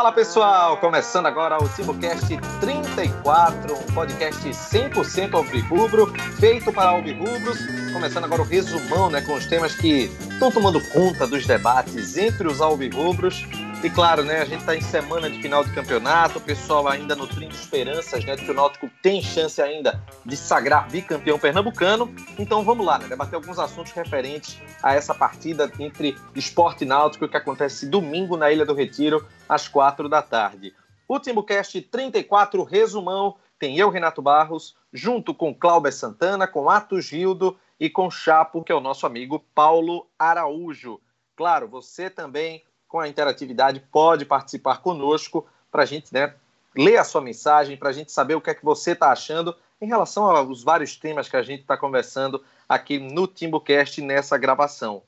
Fala pessoal, começando agora o TimoCast 34, um podcast 100% alvirrubro, feito para alvirrubros. Começando agora o resumão, né, com os temas que estão tomando conta dos debates entre os alvirrubros. E claro, né, a gente está em semana de final de campeonato, o pessoal ainda nutrindo esperanças, né, de que o Náutico tem chance ainda de sagrar bicampeão pernambucano. Então vamos lá, né, debater alguns assuntos referentes a essa partida entre esporte e náutico que acontece domingo na Ilha do Retiro, às quatro da tarde. Último cast 34, resumão, tem eu, Renato Barros, junto com Cláudio Santana, com Atos Gildo e com Chapo, que é o nosso amigo Paulo Araújo. Claro, você também com a interatividade, pode participar conosco para a gente né, ler a sua mensagem, para a gente saber o que é que você está achando em relação aos vários temas que a gente está conversando aqui no TimbuCast nessa gravação.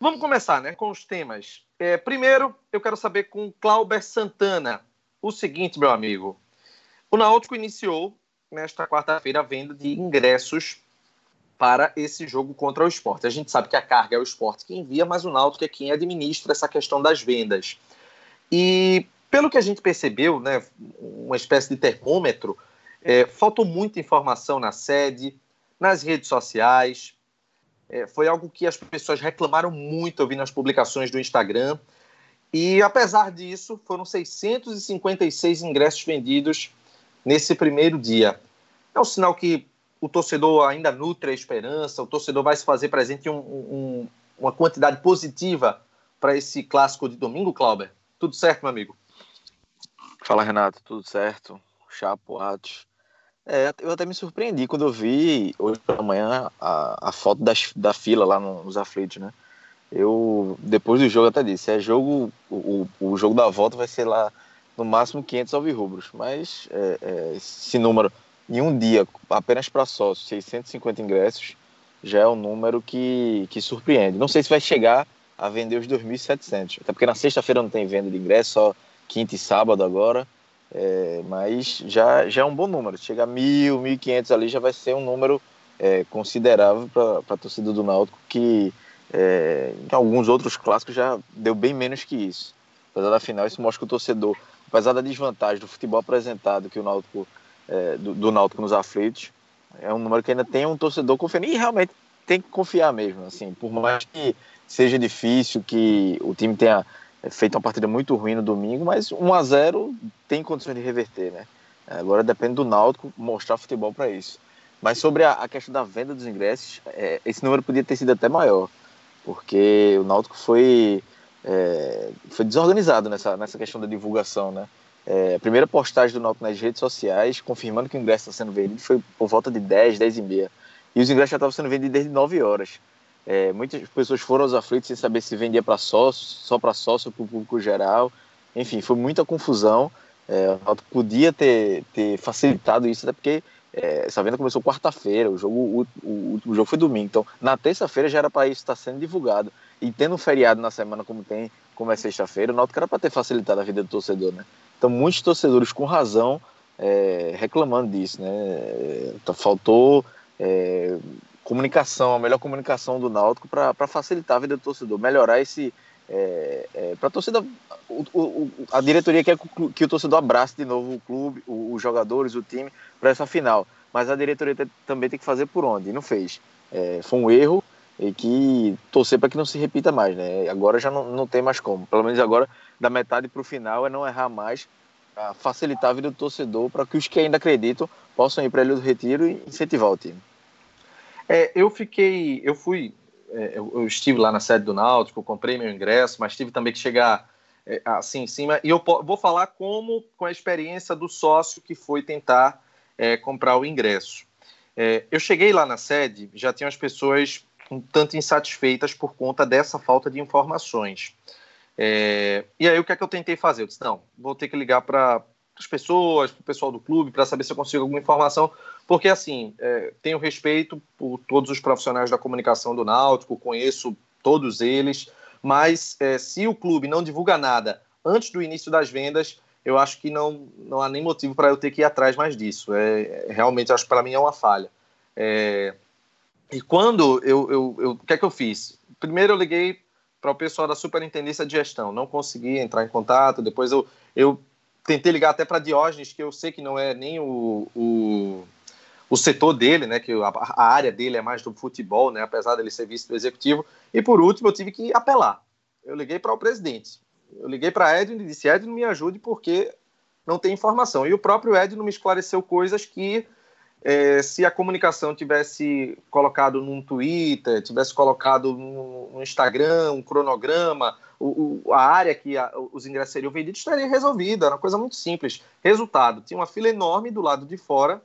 Vamos começar né, com os temas. É, primeiro, eu quero saber com Clauber Santana o seguinte, meu amigo. O Náutico iniciou nesta quarta-feira a venda de ingressos para esse jogo contra o esporte. A gente sabe que a carga é o esporte que envia, mas o Náutico é quem administra essa questão das vendas. E pelo que a gente percebeu, né, uma espécie de termômetro, é, faltou muita informação na sede, nas redes sociais. É, foi algo que as pessoas reclamaram muito, eu vi nas publicações do Instagram. E apesar disso, foram 656 ingressos vendidos nesse primeiro dia. É um sinal que o torcedor ainda nutre a esperança, o torcedor vai se fazer presente um, um, uma quantidade positiva para esse clássico de domingo, Clauber? Tudo certo, meu amigo? Fala, Renato, tudo certo? Chapo, Atos. É, eu até me surpreendi quando eu vi hoje pela manhã a, a foto das, da fila lá nos aflitos, né? Eu, depois do jogo, até disse: é jogo, o, o jogo da volta vai ser lá no máximo 500 alvirrubros, mas é, é, esse número em um dia, apenas para sócios, 650 ingressos, já é um número que, que surpreende. Não sei se vai chegar a vender os 2.700, até porque na sexta-feira não tem venda de ingresso, só quinta e sábado agora, é, mas já, já é um bom número. Chegar a 1.000, 1.500 ali já vai ser um número é, considerável para a torcida do Náutico, que é, em alguns outros clássicos já deu bem menos que isso. Apesar da final, isso mostra que o torcedor, apesar da desvantagem do futebol apresentado que o Náutico é, do, do Náutico nos aflitos. É um número que ainda tem um torcedor confiando e realmente tem que confiar mesmo. Assim, por mais que seja difícil, que o time tenha feito uma partida muito ruim no domingo, mas 1 a 0 tem condições de reverter, né? Agora depende do Náutico mostrar futebol para isso. Mas sobre a, a, questão da venda dos ingressos, é, esse número podia ter sido até maior, porque o Náutico foi, é, foi desorganizado nessa, nessa questão da divulgação, né? É, a primeira postagem do Náutico nas redes sociais, confirmando que o ingresso está sendo vendido, foi por volta de 10, 10 e meia. E os ingressos já estavam sendo vendidos desde 9 horas. É, muitas pessoas foram aos aflitos sem saber se vendia para sócio, só para sócio, para o público geral. Enfim, foi muita confusão. É, o Náutico podia ter, ter facilitado isso, até porque é, essa venda começou quarta-feira, o jogo o, o, último jogo foi domingo. Então, na terça-feira já era para isso estar sendo divulgado. E tendo um feriado na semana como tem, como é sexta-feira, o Náutico era para ter facilitado a vida do torcedor, né? Então, muitos torcedores com razão é, reclamando disso, né? Então, faltou é, comunicação, a melhor comunicação do Náutico para facilitar a vida do torcedor, melhorar esse. É, é para a torcida, a diretoria quer que o torcedor abrace de novo o clube, os jogadores, o time, para essa final. Mas a diretoria também tem que fazer por onde, e não fez. É, foi um erro e que torcer para que não se repita mais, né? Agora já não, não tem mais como. Pelo menos agora da metade para o final é não errar mais, facilitar a vida do torcedor para que os que ainda acreditam possam ir para ele do Retiro e incentivar o time. É, eu fiquei, eu fui, é, eu, estive lá na sede do Náutico, comprei meu ingresso, mas tive também que chegar é, assim em cima e eu vou falar como com a experiência do sócio que foi tentar é, comprar o ingresso. É, eu cheguei lá na sede, já tinha as pessoas um tanto insatisfeitas por conta dessa falta de informações. É, e aí o que é que eu tentei fazer? Eu disse, não, vou ter que ligar para as pessoas, para o pessoal do clube, para saber se eu consigo alguma informação, porque assim, é, tenho respeito por todos os profissionais da comunicação do Náutico, conheço todos eles, mas é, se o clube não divulga nada antes do início das vendas, eu acho que não, não há nem motivo para eu ter que ir atrás mais disso. É, realmente, acho que para mim é uma falha. É, e quando eu, eu, eu, o que é que eu fiz? Primeiro eu liguei para o pessoal da Superintendência de Gestão. Não consegui entrar em contato. Depois eu, eu tentei ligar até para Diógenes, que eu sei que não é nem o, o, o setor dele, né? Que a, a, área dele é mais do futebol, né? Apesar dele ser vice do executivo. E por último, eu tive que apelar. Eu liguei para o presidente. Eu liguei para Edwin e disse: Edwin, me ajude porque não tem informação. E o próprio Edwin me esclareceu coisas que é, se a comunicação tivesse colocado num Twitter, tivesse colocado no, Instagram, um cronograma, o, o, a área que a, os ingressos seriam vendidos estaria resolvida. Era uma coisa muito simples. Resultado: tinha uma fila enorme do lado de fora,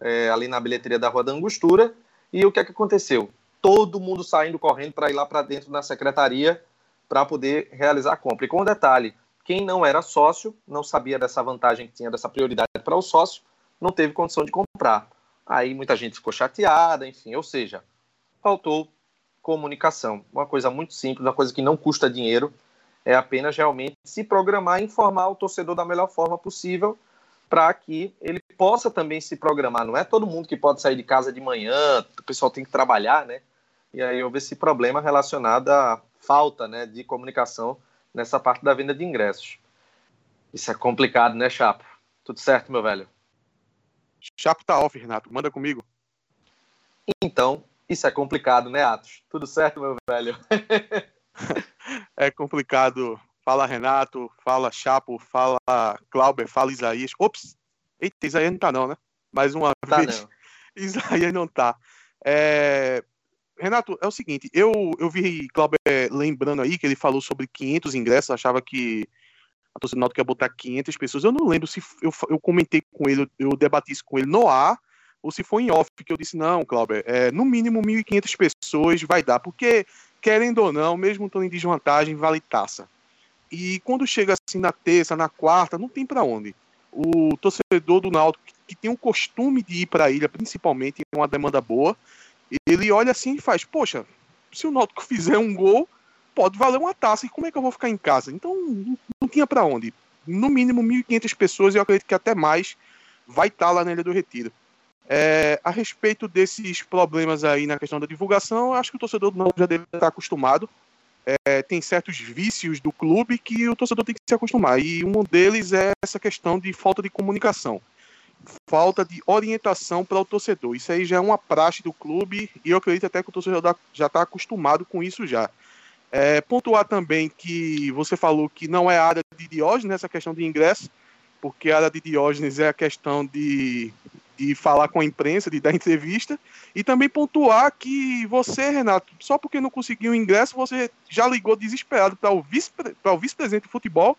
é, ali na bilheteria da Rua da Angostura, e o que é que aconteceu? Todo mundo saindo correndo para ir lá para dentro da secretaria para poder realizar a compra. E com um detalhe: quem não era sócio, não sabia dessa vantagem que tinha, dessa prioridade para o sócio, não teve condição de comprar. Aí muita gente ficou chateada, enfim, ou seja, faltou comunicação. Uma coisa muito simples, uma coisa que não custa dinheiro, é apenas realmente se programar e informar o torcedor da melhor forma possível para que ele possa também se programar. Não é todo mundo que pode sair de casa de manhã, o pessoal tem que trabalhar, né? E aí houve esse problema relacionado à falta né, de comunicação nessa parte da venda de ingressos. Isso é complicado, né, Chapo? Tudo certo, meu velho? Chapo tá off, Renato. Manda comigo. Então, isso é complicado, né, Atos? Tudo certo, meu velho? é complicado. Fala Renato, fala Chapo, fala Clauber, fala Isaías. Ops! Eita, Isaías não tá não, né? Mais uma tá vez. Não. Isaías não tá. É... Renato, é o seguinte, eu, eu vi Clauber lembrando aí que ele falou sobre 500 ingressos, achava que a torcida do Náutico ia botar 500 pessoas. Eu não lembro se eu, eu comentei com ele, eu debati isso com ele no ar, ou se foi em off, que eu disse, não, Cláudio, é, no mínimo 1.500 pessoas vai dar, porque, querendo ou não, mesmo estando em desvantagem, vale taça. E quando chega assim na terça, na quarta, não tem para onde. O torcedor do Náutico, que tem o costume de ir para a ilha, principalmente, é uma demanda boa, ele olha assim e faz, poxa, se o Náutico fizer um gol, pode valer uma taça. E como é que eu vou ficar em casa? Então, tinha para onde. No mínimo 1.500 pessoas, e eu acredito que até mais, vai estar tá lá na Ilha do Retiro. É, a respeito desses problemas aí na questão da divulgação, acho que o torcedor não já deve estar acostumado. É, tem certos vícios do clube que o torcedor tem que se acostumar. E um deles é essa questão de falta de comunicação, falta de orientação para o torcedor. Isso aí já é uma praxe do clube e eu acredito até que o torcedor já está acostumado com isso já. É, pontuar também que você falou que não é área de Diógenes essa questão de ingresso, porque a área de Diógenes é a questão de, de falar com a imprensa, de dar entrevista, e também pontuar que você, Renato, só porque não conseguiu ingresso, você já ligou desesperado para o vice-presidente vice de futebol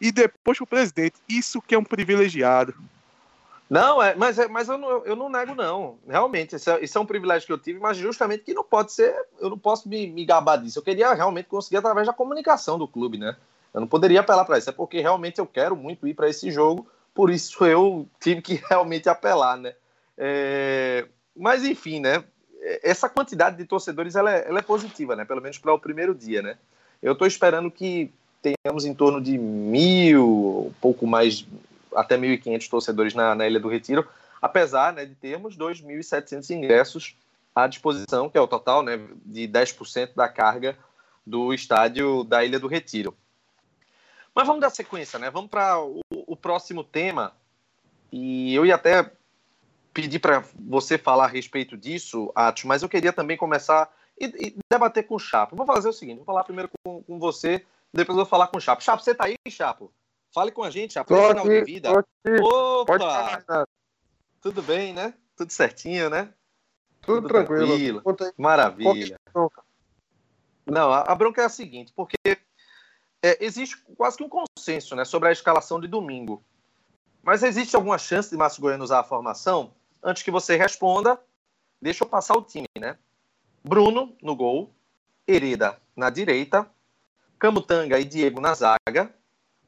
e depois para o presidente. Isso que é um privilegiado. Não, é, mas, é, mas eu, não, eu não nego, não. Realmente, isso é, isso é, um privilégio que eu tive, mas justamente que não pode ser, eu não posso me, me gabar disso. Eu queria realmente conseguir através da comunicação do clube, né? Eu não poderia apelar para isso, é porque realmente eu quero muito ir para esse jogo, por isso eu tive que realmente apelar, né? É, mas enfim, né? Essa quantidade de torcedores ela é, ela é positiva, né? Pelo menos para o primeiro dia, né? Eu estou esperando que tenhamos em torno de mil, um pouco mais, até 1.500 torcedores na, na Ilha do Retiro, apesar né, de termos 2.700 ingressos à disposição, que é o total né, de 10% da carga do estádio da Ilha do Retiro. Mas vamos dar sequência, né? Vamos para o, o, próximo tema. E eu ia até pedir para você falar a respeito disso, Atos, mas eu queria também começar e, e debater com o Chapo. Vou fazer o seguinte: vou falar primeiro com, com você, depois eu vou falar com o Chapo. Chapo, você tá aí, Chapo? Fale com a gente, final de vida. Opa! Tudo bem, né? Tudo certinho, né? Tudo, Tudo tranquilo. tranquilo. Maravilha. Não, a, a, bronca é a seguinte, porque é, existe quase que um consenso né, sobre a escalação de domingo. Mas existe alguma chance de Márcio Goiano usar a formação? Antes que você responda, deixa eu passar o time, né? Bruno no gol, Hereda na direita, Camutanga e Diego na zaga,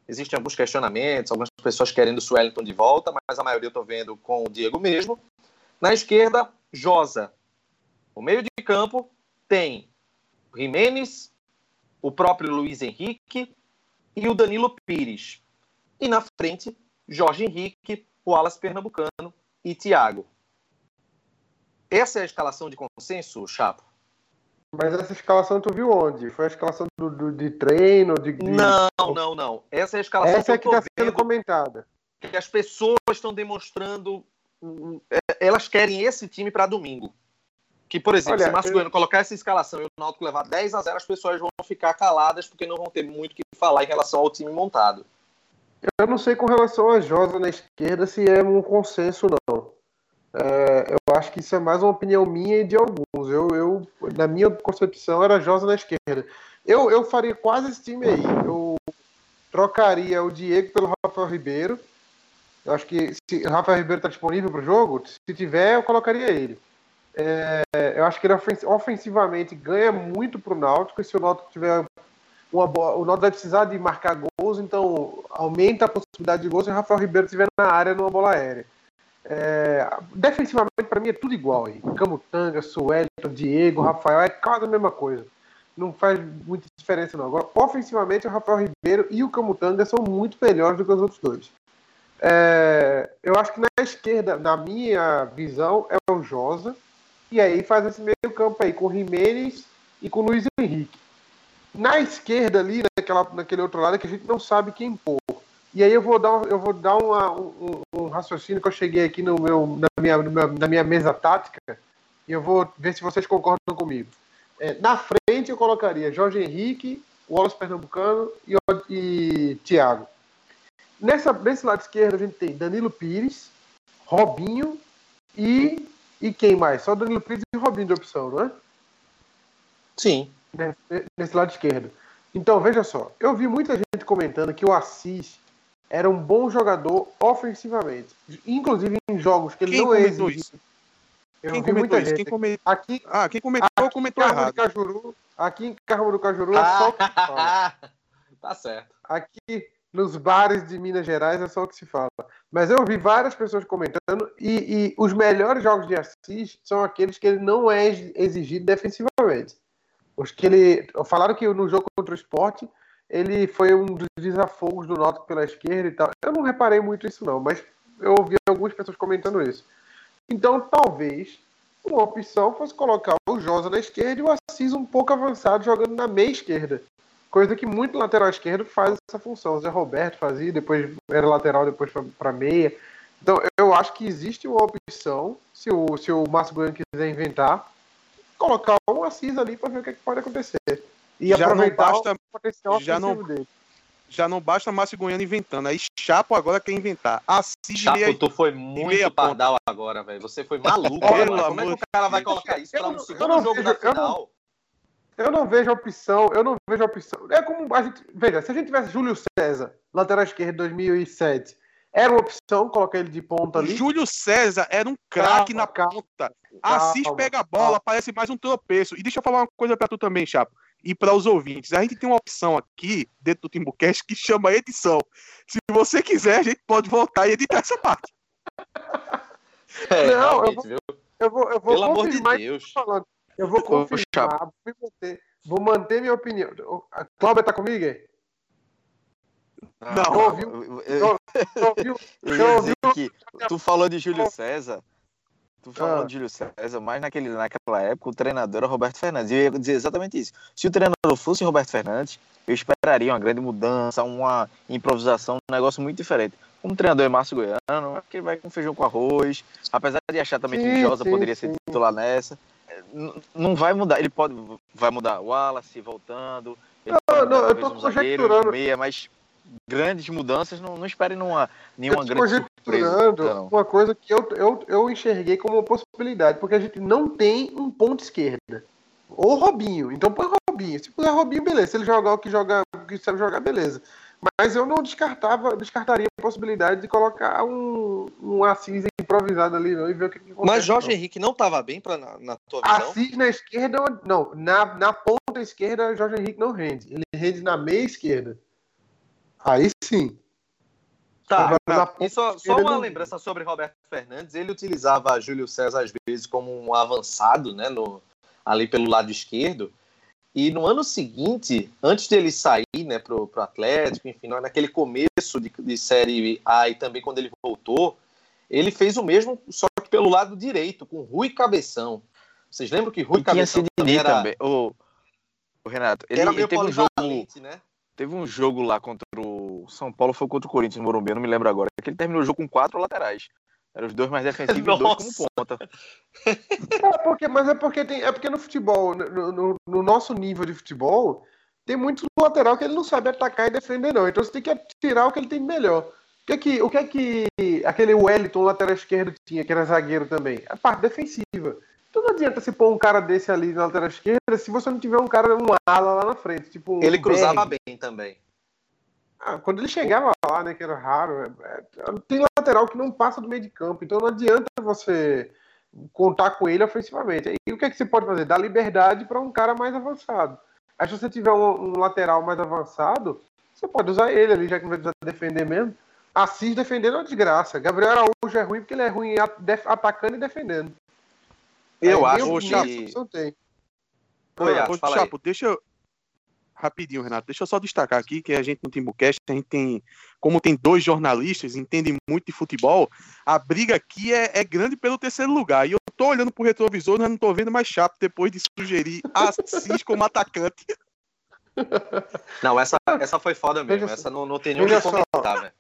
Existem alguns questionamentos, algumas pessoas querendo o Suellington de volta, mas a maioria eu estou vendo com o Diego mesmo. Na esquerda, Josa. No meio de campo, tem Jimenez, o próprio Luiz Henrique e o Danilo Pires. E na frente, Jorge Henrique, o Alas Pernambucano e Thiago. Essa é a escalação de consenso, Chapo? Mas essa escalação tu viu onde? Foi a escalação do, do de treino? De, de... Não, não, não. Essa é a escalação Essa é que está sendo comentada. Que as pessoas estão demonstrando. É, elas querem esse time para domingo. Que, por exemplo, Olha, se Márcio eu... Colocar essa escalação e o Náutico levar 10 a 0 as pessoas vão ficar caladas porque não vão ter muito o que falar em relação ao time montado. Eu não sei com relação a Josa na esquerda se é um consenso, não. É, eu acho que isso é mais uma opinião minha e de alguns. Eu, eu na minha concepção, era Josa na esquerda. Eu, eu faria quase esse time aí. Eu trocaria o Diego pelo Rafael Ribeiro. Eu acho que se o Rafael Ribeiro está disponível para o jogo, se tiver, eu colocaria ele. É, eu acho que ele ofensivamente ganha muito para o Náutico. Se o Náutico tiver uma boa, o Náutico vai precisar de marcar gols, então aumenta a possibilidade de gols se o Rafael Ribeiro estiver na área numa bola aérea. É, defensivamente, para mim, é tudo igual aí. Camutanga, Suelton, Diego, Rafael, é quase a mesma coisa. Não faz muita diferença, não. Agora, ofensivamente, o Rafael Ribeiro e o Camutanga são muito melhores do que os outros dois. É, eu acho que na esquerda, na minha visão, é o Josa. E aí faz esse meio campo aí com Jimenez e com Luiz Henrique. Na esquerda ali, naquela, naquele outro lado, é que a gente não sabe quem pôr. E aí eu vou dar, eu vou dar uma, um, um, raciocínio que eu cheguei aqui no meu, na, minha, na minha mesa tática e eu vou ver se vocês concordam comigo. É, na frente eu colocaria Jorge Henrique, Wallace Pernambucano e, e Thiago. Nessa, nesse lado esquerdo a gente tem Danilo Pires, Robinho e, e quem mais? Só Danilo Pires e Robinho de opção, não é? Sim. Nesse, nesse lado esquerdo. Então, veja só, eu vi muita gente comentando que o Assis era um bom jogador ofensivamente. Inclusive em jogos que ele quem não comentou isso? Eu quem comentou isso? Quem comentou? Aqui, ah, quem comentou, aqui comentou errado. Cajuru, aqui em Carmo do Cajuru é só o que se fala. tá certo. Aqui nos bares de Minas Gerais é só o que se fala. Mas eu vi várias pessoas comentando e, e os melhores jogos de Assis são aqueles que ele não é exigido defensivamente. Os que ele. Falaram que no jogo contra o esporte ele foi um dos desafogos do Náutico pela esquerda e tal. Eu não reparei muito isso não, mas eu ouvi algumas pessoas comentando isso. Então, talvez uma opção fosse colocar o Josa na esquerda e o Assis um pouco avançado jogando na meia esquerda. Coisa que muito lateral esquerdo faz essa função. O Zé Roberto fazia, depois era lateral, depois para meia. Então, eu acho que existe uma opção, se o, se o Márcio Goiano quiser inventar, colocar um Assis ali para ver o que, é que pode acontecer. E já não basta, já não, dele. já não basta Márcio Goiano inventando. Aí Chapo agora quer inventar. Assis Chapo, meia, tu foi muito pardal agora, velho. Você foi maluco. Olha, Como é que o cara vai colocar isso para um segundo jogo da final? Eu não vejo opção, eu não vejo opção. É como a gente. Veja, se a gente tivesse Júlio César, lateral esquerdo 2007, era uma opção colocar ele de ponta ali. Júlio César era um craque na ponta. Assis pega a bola, calma. parece mais um tropeço. E deixa eu falar uma coisa para tu também, Chapo e para os ouvintes. A gente tem uma opção aqui dentro do Timbucast que chama edição. Se você quiser, a gente pode voltar e editar essa parte. É, não, eu vou, eu vou, eu vou, Pelo amor de Deus. Eu vou confirmar, vou manter, vou manter minha opinião. A Cláudia tá comigo? Não, não ouviu? Eu, eu, eu, eu, que tu falou de Júlio César. Tu falou ah. de Júlio César, mas naquele, naquela época o treinador era Roberto Fernandes. E eu ia dizer exatamente isso. Se o treinador fosse Roberto Fernandes, eu esperaria uma grande mudança, uma improvisação, um negócio muito diferente. Como treinador é Márcio Goiano, acho que ele vai com feijão com arroz. Apesar de achar também sim, que Josa sim, poderia sim. ser titular nessa. Não vai mudar. Ele pode. Vai mudar o Wallace voltando. Não, não, eu tô conjecturando. Meia, mas grandes mudanças, não, não espere numa, nenhuma grande surpresa. Então. Uma coisa que eu, eu, eu enxerguei como uma possibilidade, porque a gente não tem um ponto esquerda. Ou Robinho. Então põe Robinho. Se puser Robinho, beleza. Se ele jogar o que joga, o que sabe jogar, beleza. Mas eu não descartava, descartaria a possibilidade de colocar um, um Assis improvisado ali não, e ver o que, que acontece. Mas Jorge não. Henrique não estava bem pra, na, na tua visão? Assis na esquerda, não. Na, na ponta esquerda, Jorge Henrique não rende. Ele rende na meia esquerda. Aí sim. Tá, e só, só uma lembrança sobre Roberto Fernandes, ele utilizava Júlio César às vezes como um avançado, né, no, ali pelo lado esquerdo, e no ano seguinte, antes dele sair, né, pro, pro Atlético, enfim, naquele começo de, de Série A e também quando ele voltou, ele fez o mesmo, só que pelo lado direito, com Rui Cabeção. Vocês lembram que Rui Cabeção também era... também. O, o Renato, ele, ele teve um jogo, né? Teve um jogo lá contra o São Paulo, foi contra o Corinthians no Morumbi, não me lembro agora. Que ele terminou o jogo com quatro laterais. Eram os dois mais defensivos e dois como ponta. É porque, mas é porque tem, é porque no futebol, no, no, no, nosso nível de futebol, tem muito lateral que ele não sabe atacar e defender não. Então você tem que tirar o que ele tem melhor. O que é que, o que, é que aquele Wellington lateral esquerdo tinha, que era zagueiro também? A parte defensiva. Então não adianta se pôr um cara desse ali na lateral esquerda se você não tiver um cara, um ala lá na frente. Tipo um ele cruzava bem também. Ah, quando ele chegava lá, né, que era raro, é, é, tem lateral que não passa do meio de campo, então não adianta você contar com ele ofensivamente. E o que é que você pode fazer? Dar liberdade para um cara mais avançado. Aí se você tiver um, um, lateral mais avançado, você pode usar ele ali, já que não vai precisar defender mesmo. Assis defendendo é uma desgraça. Gabriel Araújo é ruim porque ele é ruim atacando e defendendo. Eu Aí, acho que... Tem. Oi, Chapo, deixa eu, rapidinho, Renato, deixa eu só destacar aqui que a gente no Timbucast, a gente tem, como tem dois jornalistas, entendem muito de futebol, a briga aqui é, é grande pelo terceiro lugar. E eu tô olhando pro retrovisor, mas não tô vendo mais chato depois de sugerir Assis como atacante. Não, essa, essa foi foda mesmo. Veja essa não, não tem nem o que comentar, velho.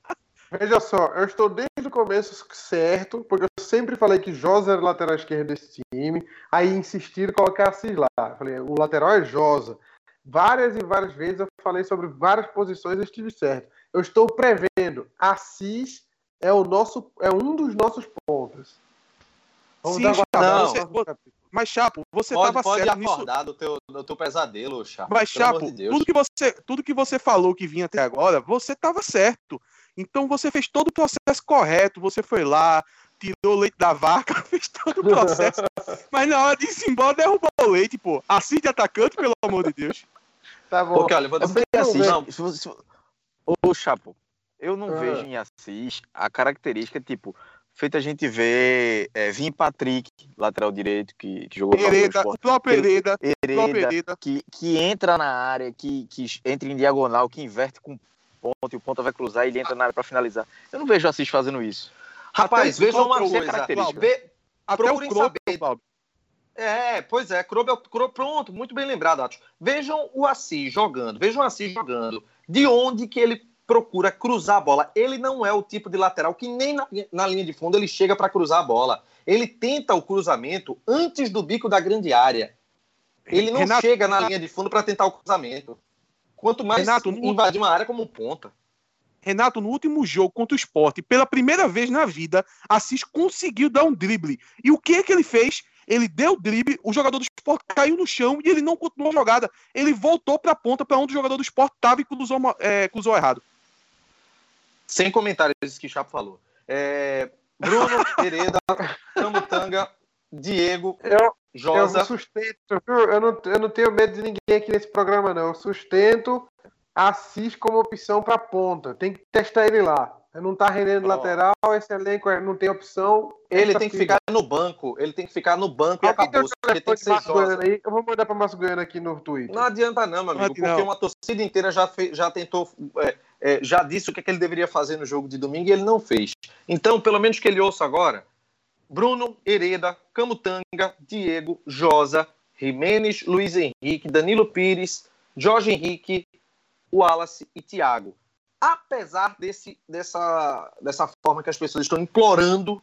Veja só, eu estou desde o começo certo, porque eu sempre falei que Josa era o lateral esquerdo desse time, aí insistiram em colocar Assis lá. Eu falei, o lateral é Josa. Várias e várias vezes eu falei sobre várias posições e estive certo. Eu estou prevendo. Assis é o nosso, é um dos nossos pontos. Vamos Sim, não. Você, mas Chapo, você estava certo pode acordar do teu, do teu pesadelo, Chapo. Mas Chapo, de tudo que você, tudo que você falou que vinha até agora, você estava certo. Então você fez todo o processo correto. Você foi lá, tirou o leite da vaca, fez todo o processo. mas na hora de ir embora, derrubou o leite, pô. Assim de atacante, pelo amor de Deus. Tá bom. Porque, olha, vou dizer assim, não, se, ô, Chapo, eu não ah. vejo em Assis a característica, tipo, feito a gente ver é, Vim Patrick, lateral direito, que, que jogou Hereda, o próprio Hereda, Hereda, Que, que entra na área, que, que entra em diagonal, que inverte com ponto, e o ponto vai cruzar e ele entra na área para finalizar. Eu não vejo Assis fazendo isso. Rapaz, veja uma coisa. Característica. O Kroos, saber. É, pois é, Krobel, pronto, muito bem lembrado, Atos. Vejam o Assis jogando, vejam o Assis jogando. De onde que ele procura cruzar a bola? Ele não é o tipo de lateral que nem na, na linha de fundo ele chega para cruzar a bola. Ele tenta o cruzamento antes do bico da grande área. Ele não Renato, chega na linha de fundo para tentar o cruzamento. Quanto mais Renato, invadir uma área como ponta. Renato, no último jogo contra o esporte, pela primeira vez na vida, Assis conseguiu dar um drible. E o que é que ele fez? Ele deu o drible, o jogador do esporte caiu no chão e ele não continuou a jogada. Ele voltou para a ponta para onde o jogador do esporte estava e cruzou, é, cruzou errado. Sem comentários isso que o Chapo falou. É, Bruno, Hereda, Camutanga, Diego, eu, Josa. Eu sustento, eu não, eu não tenho medo de ninguém aqui nesse programa, não. Eu sustento Assis como opção para ponta. Tem que testar ele lá. Não tá rendendo oh. lateral, esse elenco não tem opção. Ele tem que ficar no banco. Ele tem que ficar no banco e acabou. Tem que ser aí, eu vou mandar para Márcio Goiano aqui no Twitter. Não adianta não, meu amigo, não, porque não. uma torcida inteira já, fez, já tentou, é, é, já disse o que, é que ele deveria fazer no jogo de domingo e ele não fez. Então, pelo menos que ele ouça agora, Bruno, Hereda, Camutanga, Diego, Josa, Jimenez, Luiz Henrique, Danilo Pires, Jorge Henrique, Wallace e Thiago apesar desse, dessa, dessa forma que as pessoas estão implorando.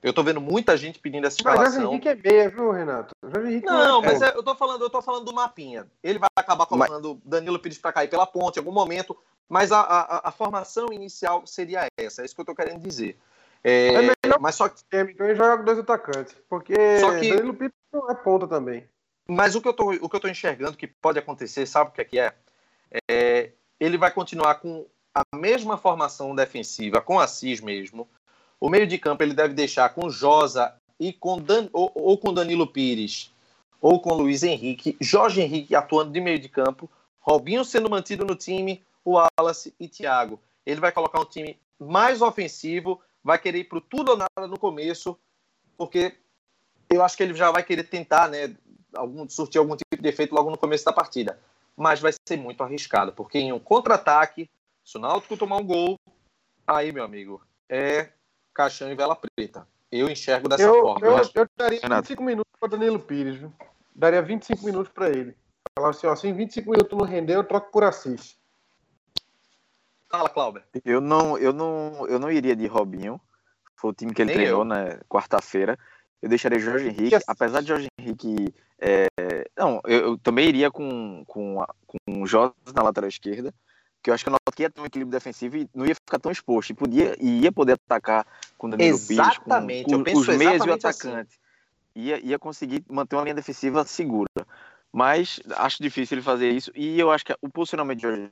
Eu tô vendo muita gente pedindo essa escalação. Mas Jorge Henrique é meia, viu, Renato? Não, não é mas é, eu, tô falando, eu tô falando do mapinha. Ele vai acabar colocando mas... Danilo Pires para cair pela ponte em algum momento, mas a, a, a, formação inicial seria essa. É isso que eu tô querendo dizer. É, é melhor mas só que... Então ele joga com dois atacantes, porque só que... Danilo Pires não é ponta também. Mas o que, eu tô, o que eu tô enxergando que pode acontecer, sabe o que é que é? é ele vai continuar com a mesma formação defensiva com Assis mesmo. O meio de campo ele deve deixar com Josa e com Dan, ou, ou, com Danilo Pires ou com Luiz Henrique, Jorge Henrique atuando de meio de campo, Robinho sendo mantido no time, o Wallace e Thiago. Ele vai colocar um time mais ofensivo, vai querer ir para tudo ou nada no começo, porque eu acho que ele já vai querer tentar, né, algum, surtir algum tipo de efeito logo no começo da partida. Mas vai ser muito arriscado, porque em um contra-ataque se o Náutico tomar um gol, aí, meu amigo, é caixão e vela preta. Eu enxergo dessa eu, forma. Eu, eu daria Renato. 25 minutos para Danilo Pires, viu? Daria 25 minutos para ele. Falar assim, ó, assim, 25 minutos não render, eu troco por Assis. Fala, Cláudio. Eu não, eu não, eu não iria de Robinho. Foi o time que ele Nem treinou na né, quarta-feira. Eu deixaria Jorge Henrique, apesar de Jorge Henrique. É, não, eu, eu, também iria com, com, com o Jorge na lateral esquerda, que eu acho que o Náutico ia ter um equilíbrio defensivo e não ia ficar tão exposto. E, podia, e ia poder atacar com o Danilo exatamente, Pires, com, com os meios e o assim. atacante. Assim. Ia, ia conseguir manter uma linha defensiva segura. Mas acho difícil ele fazer isso. E eu acho que o posicionamento de Jorge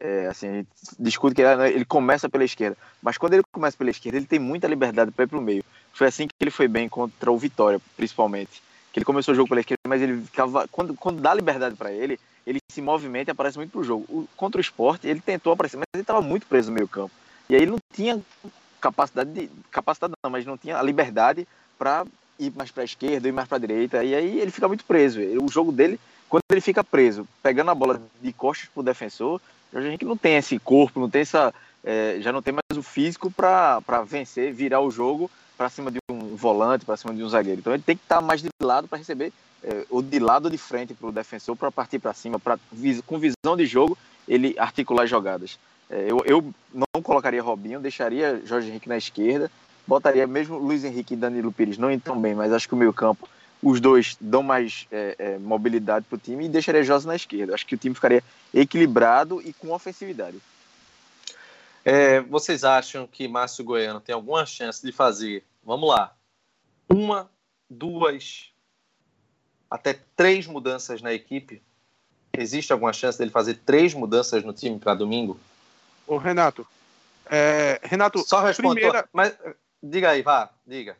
é, assim, a gente discute que ele começa pela esquerda, mas quando ele começa pela esquerda, ele tem muita liberdade para ir para o meio. Foi assim que ele foi bem contra o Vitória, principalmente. Que ele começou o jogo pela esquerda, mas ele ficava. Quando, quando dá liberdade para ele, ele se movimenta e aparece muito pro jogo. O, contra o esporte, ele tentou aparecer, mas ele estava muito preso no meio campo. E aí ele não tinha capacidade de. Capacidade não, mas não tinha a liberdade para ir mais para a esquerda, ir mais para a direita. E aí ele fica muito preso. O jogo dele, quando ele fica preso, pegando a bola de costas pro defensor, Jorge Henrique não tem esse corpo, não tem essa. É, já não tem mais o físico para vencer, virar o jogo para cima de um volante, para cima de um zagueiro. Então ele tem que estar tá mais de lado para receber, é, ou de lado ou de frente para o defensor, para partir para cima, pra, com visão de jogo, ele articular jogadas. É, eu, eu não colocaria Robinho, deixaria Jorge Henrique na esquerda, botaria mesmo Luiz Henrique e Danilo Pires, não entram bem, mas acho que o meio campo os dois dão mais é, é, mobilidade para o time e deixaria Josa na esquerda. Acho que o time ficaria equilibrado e com ofensividade. É, vocês acham que Márcio Goiano tem alguma chance de fazer, vamos lá, uma, duas, até três mudanças na equipe? Existe alguma chance dele fazer três mudanças no time para domingo? Ô, Renato. É, Renato, só responde. Primeira... Mas diga aí, vá, diga.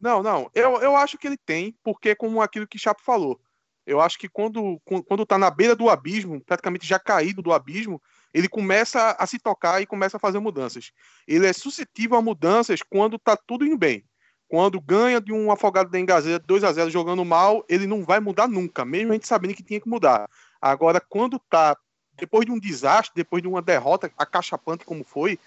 Não, não. Eu, eu acho que ele tem, porque como aquilo que Chapo falou. Eu acho que quando, quando tá na beira do abismo, praticamente já caído do abismo, ele começa a se tocar e começa a fazer mudanças. Ele é suscetível a mudanças quando tá tudo indo bem. Quando ganha de um afogado da Engazeira 2 a 0 jogando mal, ele não vai mudar nunca, mesmo a gente sabendo que tinha que mudar. Agora, quando tá depois de um desastre, depois de uma derrota acachapante como foi,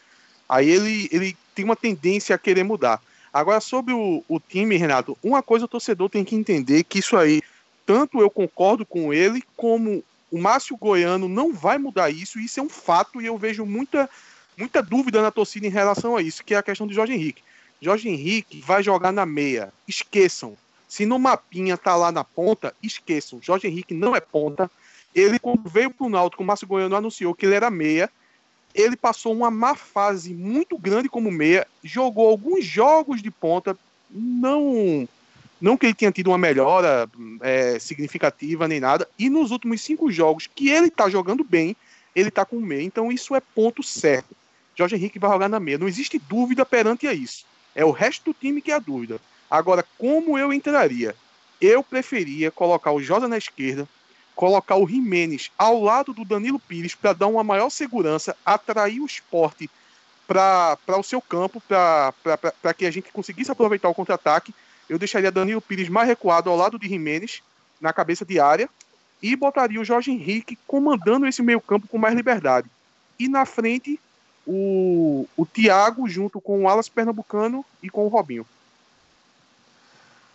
aí ele, ele tem uma tendência a querer mudar. Agora, sobre o, o time, Renato, uma coisa o torcedor tem que entender que isso aí, tanto eu concordo com ele, como o Márcio Goiano não vai mudar isso, isso é um fato, e eu vejo muita, muita dúvida na torcida em relação a isso, que é a questão do Jorge Henrique. Jorge Henrique vai jogar na meia, esqueçam. Se no mapinha tá lá na ponta, esqueçam. Jorge Henrique não é ponta. Ele, quando veio pro Náutico, o Márcio Goiano anunciou que ele era meia ele passou uma má fase muito grande como meia, jogou alguns jogos de ponta, não não que ele tenha tido uma melhora é, significativa nem nada, e nos últimos cinco jogos que ele está jogando bem, ele está com meia, então isso é ponto certo. Jorge Henrique vai jogar na meia, não existe dúvida perante a isso. É o resto do time que é a dúvida. Agora, como eu entraria? Eu preferia colocar o Josa na esquerda, colocar o Jimenez ao lado do Danilo Pires para dar uma maior segurança, atrair o esporte para o seu campo, para que a gente conseguisse aproveitar o contra-ataque. Eu deixaria Danilo Pires mais recuado ao lado de Jimenez, na cabeça de área, e botaria o Jorge Henrique comandando esse meio-campo com mais liberdade. E na frente, o, o Thiago junto com o Alas Pernambucano e com o Robinho.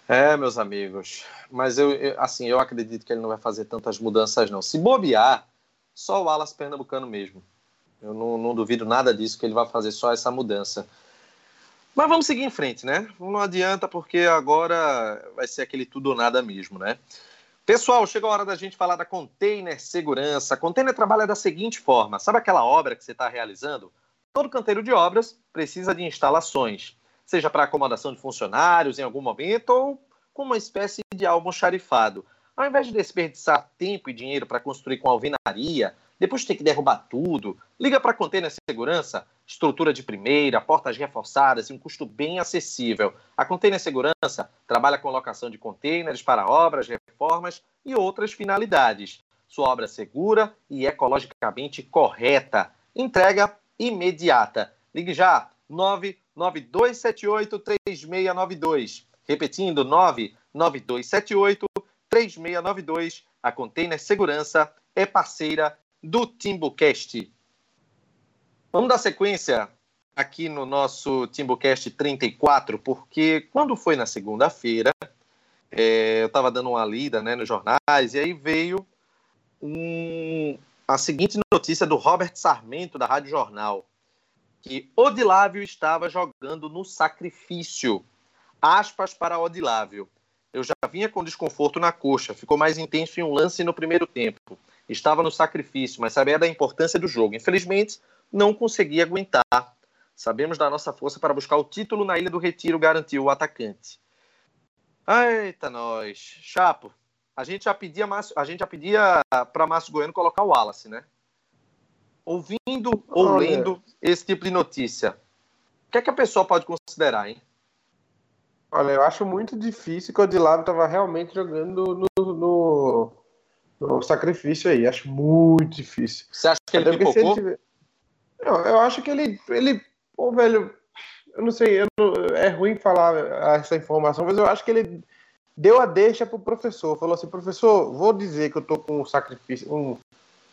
É, meus amigos. Mas eu, eu, assim, eu acredito que ele não vai fazer tantas mudanças, não. Se bobear, só o Alas Pernambucano mesmo. Eu não, não duvido nada disso, que ele vai fazer só essa mudança. Mas vamos seguir em frente, né? Não adianta, porque agora vai ser aquele tudo ou nada mesmo, né? Pessoal, chegou a hora da gente falar da Container Segurança. Container trabalha da seguinte forma: sabe aquela obra que você está realizando? Todo canteiro de obras precisa de instalações seja para acomodação de funcionários em algum momento ou com uma espécie de almoxarifado. Ao invés de desperdiçar tempo e dinheiro para construir com alvenaria, depois ter que derrubar tudo, liga para Container Segurança, estrutura de primeira, portas reforçadas e um custo bem acessível. A Container Segurança trabalha com locação de containers para obras, reformas e outras finalidades. Sua obra segura e ecologicamente correta. Entrega imediata. Ligue já 9 9278-3692. Repetindo, 99278-3692. A Container Segurança é parceira do Timbucast. Vamos dar sequência aqui no nosso Timbucast 34, porque quando foi na segunda-feira, é, eu estava dando uma lida né, nos jornais, e aí veio um, a seguinte notícia do Robert Sarmento, da Rádio Jornal, que Odilávio estava jogando no sacrifício. Aspas para Odilávio. Eu já vinha com desconforto na coxa, ficou mais intenso em um lance no primeiro tempo. Estava no sacrifício, mas sabia da importância do jogo. Infelizmente, não consegui aguentar. Sabemos da nossa força para buscar o título na Ilha do Retiro, garantiu o atacante. Eita, nós. Chapo, a gente já pedia, a gente já pedia para Márcio Goiano colocar o Wallace, né? Ouvindo ou Olha. lendo esse tipo de notícia, o que é que a pessoa pode considerar, hein? Olha, eu acho muito difícil que o Odilavo estava realmente jogando no, no, no, sacrifício aí. Acho muito difícil. Você acha que ele pipocou? Ele Não, eu acho que ele, ele pô, velho, eu não sei, eu não... é ruim falar essa informação, mas eu acho que ele deu a deixa pro professor. Falou assim, professor, vou dizer que eu tô com um sacrifício, um,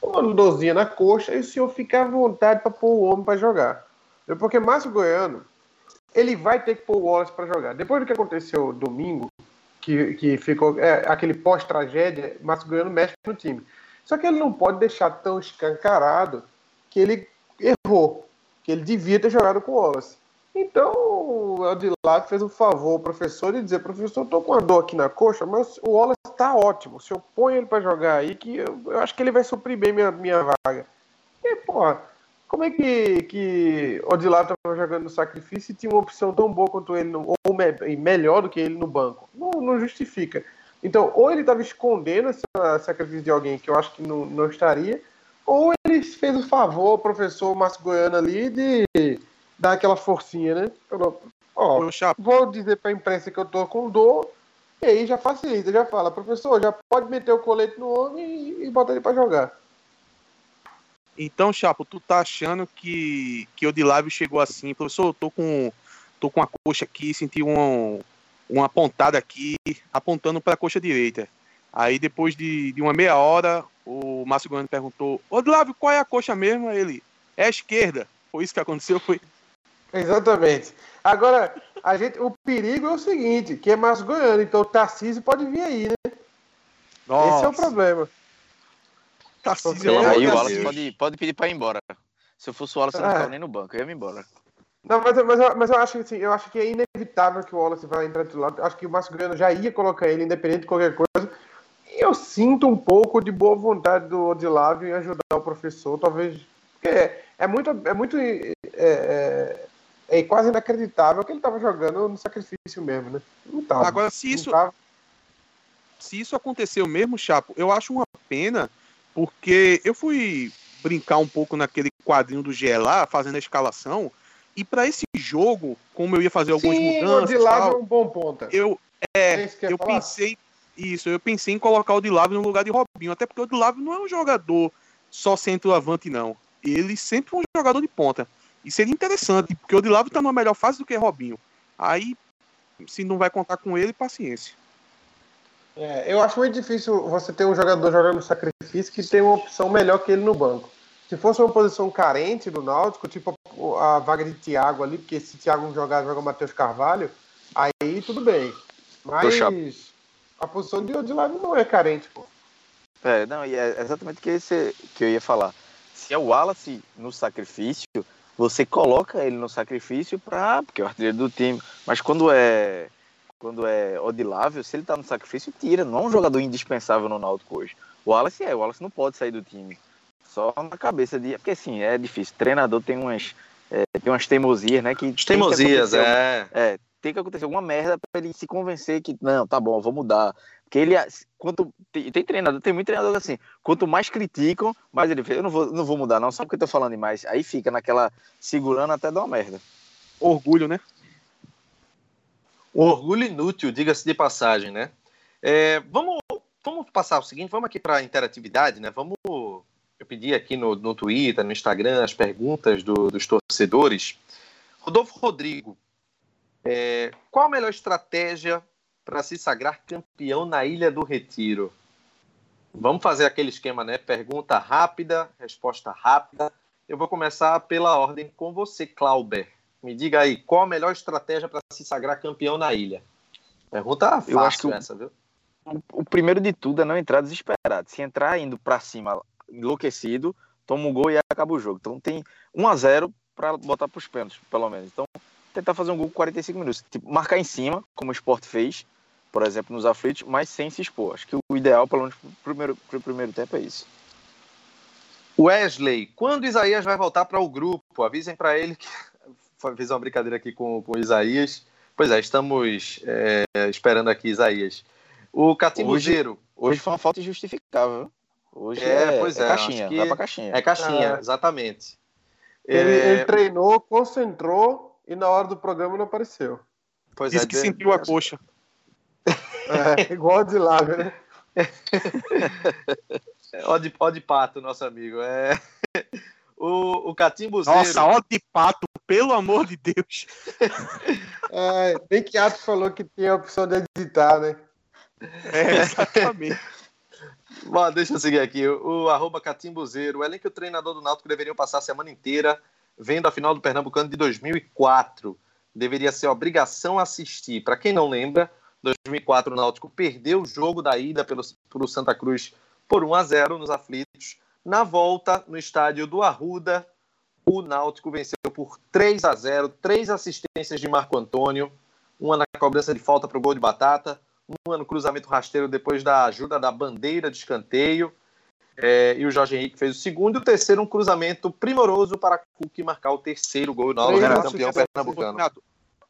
uma dorzinha na coxa, e o senhor fica à vontade para pôr o homem para jogar. Porque Márcio Goiano ele vai ter que pôr o Wallace para jogar. Depois do que aconteceu domingo, que, que ficou é, aquele pós-tragédia, Márcio Goiano mexe no time. Só que ele não pode deixar tão escancarado que ele errou, que ele devia ter jogado com o Wallace. Então, o Adilac fez um favor ao professor de dizer: professor, tô com uma dor aqui na coxa, mas o Wallace está ótimo. Se eu ponho ele para jogar aí, que eu, eu, acho que ele vai suprir bem minha, minha vaga. E, porra, como é que, que Odilavo estava jogando no sacrifício e tinha uma opção tão boa quanto ele, no, ou me, melhor do que ele no banco? Não, não justifica. Então, ou ele estava escondendo esse sacrifício de alguém que eu acho que não, não estaria, ou ele fez o favor ao professor Márcio Goiano ali de dar aquela forcinha, né? Falou, ó, vou dizer para a imprensa que eu tô com dor, e aí já facilita, já fala, professor, já pode meter o colete no homem e, e botar ele para jogar. Então, Chapo, tu tá achando que, que o Dilábio chegou assim, professor, eu tô com, tô com a coxa aqui, senti um, uma pontada aqui, apontando para a coxa direita. Aí, depois de, de uma meia hora, o Márcio Goiano perguntou: Ô Dilávio, qual é a coxa mesmo? Ele: É a esquerda. Foi isso que aconteceu? Foi. Exatamente. Agora, a gente, o perigo é o seguinte: que é Márcio Goiano, então o Tarcísio pode vir aí, né? Nossa. Esse é o problema. Tarcísio é, aí o Wallace pode, pode pedir para ir embora. Se eu fosse o Wallace, eu não ficava nem no banco, eu ia me embora. Não, mas, mas, eu, mas eu acho que assim, eu acho que é inevitável que o Wallace vai entrar de lado. Acho que o Márcio Grano já ia colocar ele, independente de qualquer coisa. E eu sinto um pouco de boa vontade do Odilávio em ajudar o professor, talvez. Porque é, é muito. É muito. É, é, é quase inacreditável que ele estava jogando no sacrifício mesmo, né? Não tava, Agora, se isso. Tava. Se isso aconteceu mesmo, Chapo, eu acho uma pena porque eu fui brincar um pouco naquele quadrinho do GE lá, fazendo a escalação, e para esse jogo, como eu ia fazer algumas Sim, mudanças, o tal, é um bom ponta. Eu é, eu falar? pensei isso, eu pensei em colocar o Dilávio no lugar de Robinho, até porque o Dilávio não é um jogador só centroavante não. Ele sempre foi um jogador de ponta. E seria interessante, porque o Dilávio está numa melhor fase do que Robinho. Aí, se não vai contar com ele, paciência. É, eu acho muito difícil você ter um jogador jogando sacrifício que tem uma opção melhor que ele no banco. Se fosse uma posição carente do Náutico, tipo a, vaga de Thiago ali, porque se Thiago não jogar, joga o Matheus Carvalho, aí tudo bem. Mas a posição de Odilávio não é carente, pô. É, não, e é exatamente o que, esse, que eu ia falar. Se é o Wallace no sacrifício, você coloca ele no sacrifício para porque é o artilheiro do time. Mas quando é quando é odilável, se ele tá no sacrifício, tira. Não é um jogador indispensável no Náutico hoje. O Wallace é, o Wallace não pode sair do time. Só na cabeça de. Porque assim, é difícil. O treinador tem umas. É, tem umas teimosias, né? Que teimosias, é. É, tem que acontecer alguma merda para ele se convencer que, não, tá bom, vou mudar. Porque ele, quanto, tem, tem treinador, tem muito treinador assim, quanto mais criticam, mais ele fala, eu não vou, não vou mudar não, só porque eu tô falando demais. Aí fica naquela, segurando até dar uma merda. Orgulho, né? Um orgulho inútil, diga-se de passagem, né? É, vamos, vamos passar o seguinte, vamos aqui para a interatividade, né? Vamos, eu pedi aqui no, no Twitter, no Instagram, as perguntas do, dos torcedores. Rodolfo Rodrigo, é, qual a melhor estratégia para se sagrar campeão na Ilha do Retiro? Vamos fazer aquele esquema, né? Pergunta rápida, resposta rápida Eu vou começar pela ordem com você, Clauber. Me diga aí, qual a melhor estratégia para se sagrar campeão na ilha? Pergunta fácil Eu acho que o- essa, viu? O, o primeiro de tudo é não entrar desesperado. Se entrar indo pra cima enlouquecido, toma um gol e acaba o jogo. Então tem 1 a 0 para botar pros pênaltis, pelo menos. Então tentar fazer um gol com 45 minutos. Tipo, marcar em cima, como o Sport fez, por exemplo, nos aflitos, mas sem se expor. Acho que o ideal, pelo menos pro primeiro, pro primeiro tempo, é isso. Wesley, quando Isaías vai voltar para o grupo? Avisem para ele que. Fiz uma brincadeira aqui com, com o Isaías. Pois é, estamos é, esperando aqui Isaías. O Catimbuzeiro. Hoje foi uma falta injustificável. Hoje É, é, pois é, é, caixinha, acho que vai pra caixinha. É caixinha, É. exatamente. Ele, É, ele treinou, concentrou e na hora do programa não apareceu. pois Disse é, que de- sentiu a coxa. É, igual de lá, né? Ó de, ó de pato, nosso amigo. É... O, o Catimbuzeiro. Nossa, ó de pato, pelo amor de Deus. É, bem que Ato falou que tinha a opção de editar, né? É, exatamente. Bom, deixa eu seguir aqui. O, o arroba Catimbuzeiro. O elenco e o treinador do Náutico deveriam passar a semana inteira vendo a final do Pernambucano de 2004. Deveria ser obrigação assistir. Para quem não lembra, 2004 o Náutico perdeu o jogo da ida pelo, pelo Santa Cruz por 1 a 0 nos aflitos. Na volta, no estádio do Arruda, o Náutico venceu por 3 a 0 três assistências de Marco Antônio, uma na cobrança de falta para o gol de batata, uma no cruzamento rasteiro depois da ajuda da bandeira de escanteio. É, e o Jorge Henrique fez o segundo e o terceiro, um cruzamento primoroso para Cook marcar o terceiro gol. O Náutico era campeão pernambucano.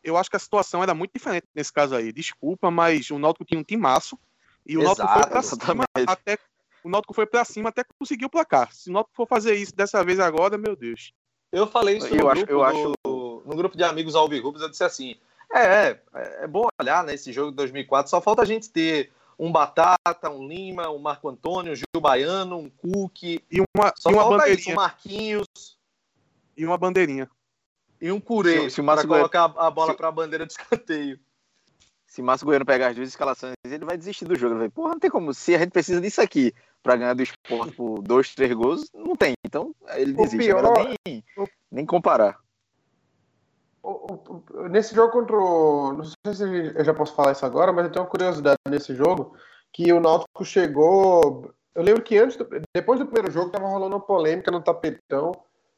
Eu acho que a situação era muito diferente nesse caso aí. Desculpa, mas o Náutico tinha um timaço e o Náutico foi pra cima até o Náutico foi para cima até conseguir o placar. Se o Náutico for fazer isso dessa vez agora, meu Deus. Eu falei isso Eu no, acho- grupo eu acho- no grupo de amigos Alvirrubos, eu disse assim, é, é, é bom olhar nesse jogo de 2004, só falta a gente ter um Batata, um Lima, um Marco Antônio, um Gil Baiano, um Cook, E uma, só e uma falta isso, um bandeirinha. Marquinhos E uma bandeirinha. e um Curê Se- se o para colocar a bola se- para a bandeira de escanteio. Se Márcio Goiano pegar as duas escalações, ele vai desistir do jogo. Ele vai, porra, não tem como. Se a gente precisa disso aqui pra ganhar do esporte por dois, três gols, não tem. Então ele O desiste. pior- nem, nem comparar. O- o- o- nesse jogo contra o. Não sei se eu já posso falar isso agora, mas eu tenho uma curiosidade nesse jogo. Que o Náutico chegou. Eu lembro que antes, do- depois do primeiro jogo, tava rolando uma polêmica no tapetão.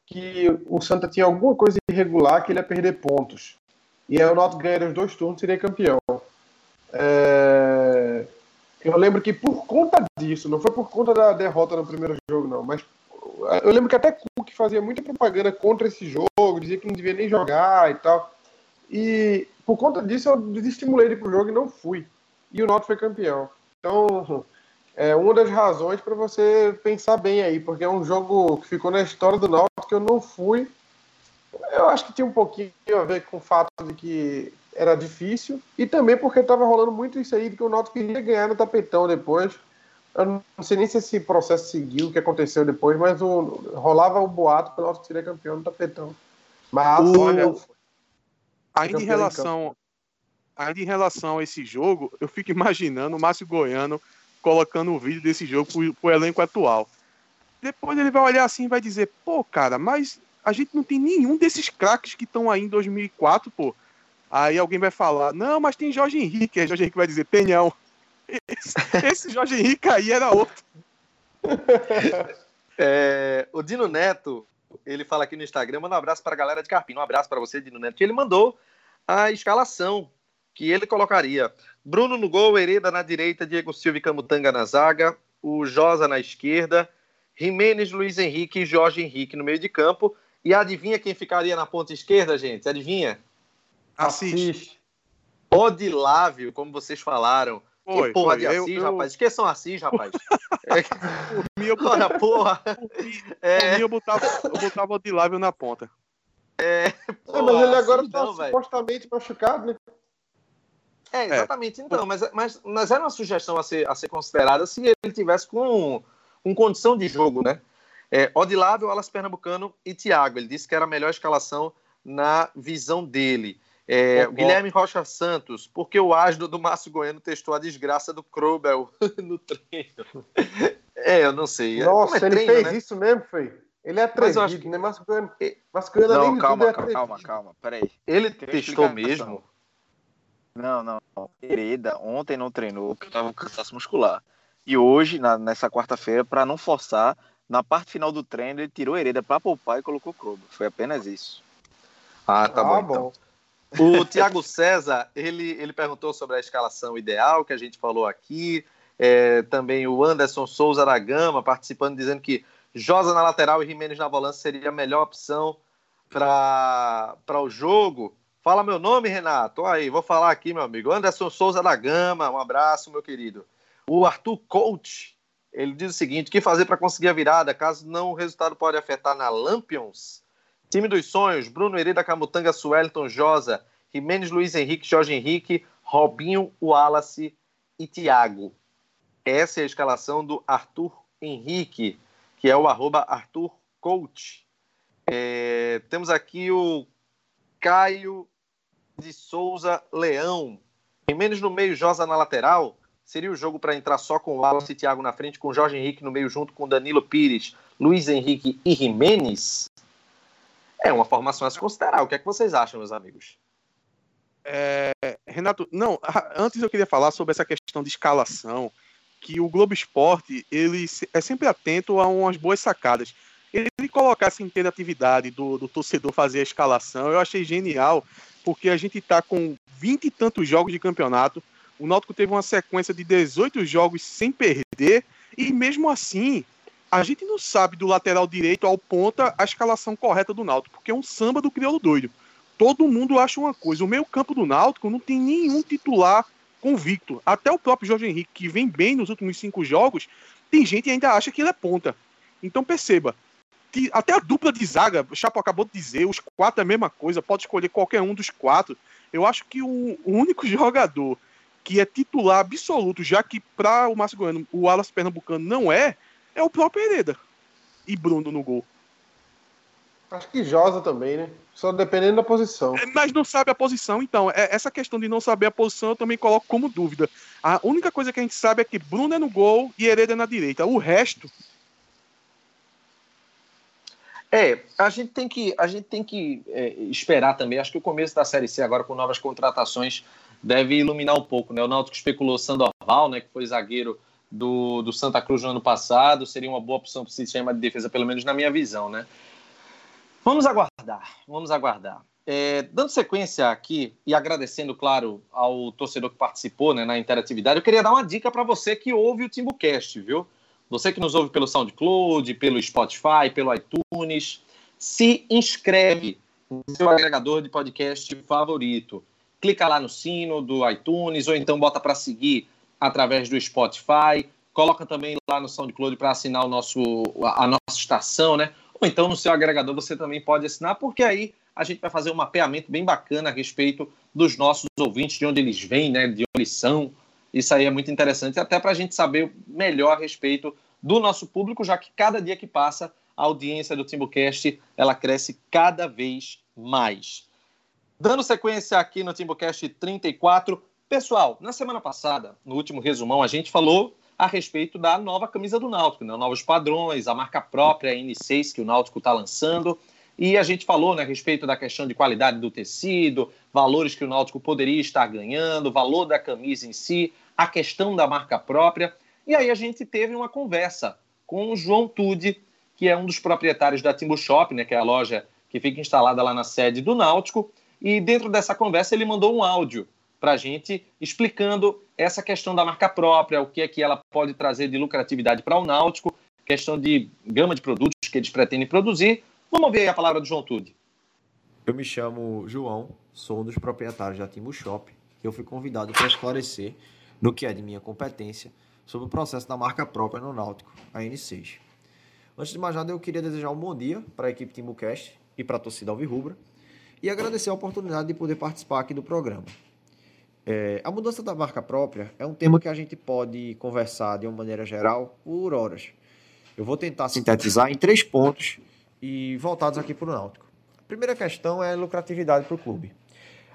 Que o Santa tinha alguma coisa irregular que ele ia perder pontos. E aí o Náutico ganharia os dois turnos seria campeão. É, Eu lembro que por conta disso, não foi por conta da derrota no primeiro jogo, não, mas eu lembro que até Cook fazia muita propaganda contra esse jogo, dizia que não devia nem jogar e tal. E por conta disso eu desestimulei ele pro jogo e não fui. E o Náutico foi campeão. Então, é uma das razões para você pensar bem aí, porque é um jogo que ficou na história do Náutico que eu não fui. Eu acho que tinha um pouquinho a ver com o fato de que era difícil e também porque estava rolando muito isso aí de que o Náutico queria ganhar no tapetão depois. Eu não sei nem se esse processo seguiu, o que aconteceu depois, mas o, rolava o boato que o Náutico seria campeão no tapetão. Mas Olha, não foi. Ainda em relação, ainda em relação a esse jogo, eu fico imaginando o Márcio Goiano colocando um vídeo desse jogo pro, pro elenco atual. Depois ele vai olhar assim e vai dizer, pô, cara, mas a gente não tem nenhum desses craques que estão aí em 2004, pô. Aí alguém vai falar, não, mas tem Jorge Henrique. Aí Jorge Henrique vai dizer, tenhão. Esse, esse Jorge Henrique aí era outro. É, o Dino Neto, ele fala aqui no Instagram, manda um abraço para a galera de Carpina. Um abraço para você, Dino Neto. Ele mandou a escalação que ele colocaria. Bruno no gol, Hereda na direita, Diego Silva e Camutanga na zaga, o Josa na esquerda, Jimenez, Luiz Henrique e Jorge Henrique no meio de campo. E adivinha quem ficaria na ponta esquerda, gente? Adivinha? Assiste. Odilávio, como vocês falaram. Foi, que porra foi. de Eu- Assis, eu- rapaz. Esqueçam Assis, rapaz. Por mim, eu, por Ora, porra. É, mim, eu botava, eu botava o Dilável na ponta. É, porra, mas ele agora Assis tá não, velho. supostamente machucado, né? É, exatamente. Então, mas, mas, mas era uma sugestão a ser, a ser considerada se ele tivesse com, com condição de jogo, né? É, Odilávio, Alas Pernambucano e Thiago. Ele disse que era a melhor escalação na visão dele. É. Guilherme Rocha Santos, porque o ágido do Márcio Goiano testou a desgraça do Krobel no treino. É, eu não sei. É, Nossa, é ele treino, fez né? isso mesmo, foi? Ele é atrevido, Mas que... né? Masculino, masculino Não, além de calma, tudo, é calma, calma, calma, peraí. Ele testou mesmo. Não, não. não. Hereda ontem não treinou porque estava com cansaço muscular. E hoje, na- nessa quarta-feira, para não forçar, na parte final do treino, ele tirou Hereda para poupar e colocou Krobo. Foi apenas isso. Ah, tá Ah, bom, bom. então. O Thiago César, ele, ele perguntou sobre a escalação ideal que a gente falou aqui. É, também o Anderson Souza da Gama participando, dizendo que Josa na lateral e Jimenez na volância seria a melhor opção para o jogo. Fala meu nome, Renato. Aí, vou falar aqui, meu amigo. Anderson Souza da Gama, um abraço, meu querido. O Arthur Coach, ele diz o seguinte: o que fazer para conseguir a virada, caso não o resultado pode afetar na Lampions? Time dos sonhos, Bruno Hereda, Camutanga, Suelton, Josa, Jimenez, Luiz Henrique, Jorge Henrique, Robinho, Wallace e Thiago. Essa é a escalação do Arthur Henrique, que é o arroba Arthur Coach. É, temos aqui o Caio de Souza Leão. Jimenez no meio, Josa na lateral. Seria o jogo para entrar só com o Wallace e Thiago na frente, com Jorge Henrique no meio, junto com Danilo Pires, Luiz Henrique e Jimenez? É uma formação a se considerar. O que é que vocês acham, meus amigos? É, Renato, não, antes eu queria falar sobre essa questão de escalação, que o Globo Esporte, ele é sempre atento a umas boas sacadas. Ele, colocar essa interatividade do, do torcedor fazer a escalação, eu achei genial, porque a gente tá com 20 e tantos jogos de campeonato, o Náutico teve uma sequência de 18 jogos sem perder, e mesmo assim, a gente não sabe do lateral direito ao ponta a escalação correta do Náutico, porque é um samba do crioulo doido todo mundo acha uma coisa. O meio campo do Náutico não tem nenhum titular convicto. Até o próprio Jorge Henrique, que vem bem nos últimos cinco jogos, tem gente que ainda acha que ele é ponta. Então perceba, até a dupla de zaga, o Chapo acabou de dizer, os quatro é a mesma coisa, pode escolher qualquer um dos quatro. Eu acho que o único jogador que é titular absoluto, já que para o Márcio Goiano o Wallace Pernambucano não é, é o próprio Hereda. E Bruno no gol. Acho que Josa também, né? Só dependendo da posição. É, Mas não sabe a posição, então. É, essa questão de não saber a posição eu também coloco como dúvida. A única coisa que a gente sabe é que Bruno é no gol e Hereda é na direita. O resto, É, a gente tem que, a gente tem que é, esperar também. Acho que o começo da Série C agora com novas contratações deve iluminar um pouco, né? O Náutico especulou Sandoval, né, que foi zagueiro do, do Santa Cruz no ano passado, seria uma boa opção para o sistema de defesa, pelo menos na minha visão, né? Vamos aguardar, vamos aguardar. É, dando sequência aqui e agradecendo, claro, ao torcedor que participou né, na interatividade, eu queria dar uma dica para você que ouve o TimbuCast, viu? Você que nos ouve pelo SoundCloud, pelo Spotify, pelo iTunes, se inscreve no seu agregador de podcast favorito. Clica lá no sino do iTunes ou então bota para seguir através do Spotify. Coloca também lá no SoundCloud para assinar o nosso, a nossa estação, né? Ou então no seu agregador você também pode assinar, porque aí a gente vai fazer um mapeamento bem bacana a respeito dos nossos ouvintes, de onde eles vêm, né? De onde eles são. Isso aí é muito interessante, até para a gente saber melhor a respeito do nosso público, já que cada dia que passa a audiência do TimbuCast ela cresce cada vez mais. Dando sequência aqui no TimbuCast 34, pessoal, na semana passada, no último resumão, a gente falou a respeito da nova camisa do Náutico, né? novos padrões, a marca própria N6 que o Náutico está lançando. E a gente falou né, a respeito da questão de qualidade do tecido, valores que o Náutico poderia estar ganhando, valor da camisa em si, a questão da marca própria. E aí a gente teve uma conversa com o João Tude, que é um dos proprietários da Timbu Shop, né, que é a loja que fica instalada lá na sede do Náutico. E dentro dessa conversa ele mandou um áudio para a gente explicando essa questão da marca própria, o que é que ela pode trazer de lucratividade para o Náutico, questão de gama de produtos que eles pretendem produzir. Vamos aí a palavra do João Tude. Eu me chamo João, sou um dos proprietários da Timbu Shop e eu fui convidado para esclarecer, no que é de minha competência, sobre o processo da marca própria no Náutico, a N6. Antes de mais nada, eu queria desejar um bom dia para a equipe TimbuCast e para a torcida Alvirrubra e agradecer a oportunidade de poder participar aqui do programa. É, a mudança da marca própria é um tema que a gente pode conversar de uma maneira geral por horas. Eu vou tentar sintetizar em três pontos e voltados aqui para o Náutico. A primeira questão é lucratividade para o clube.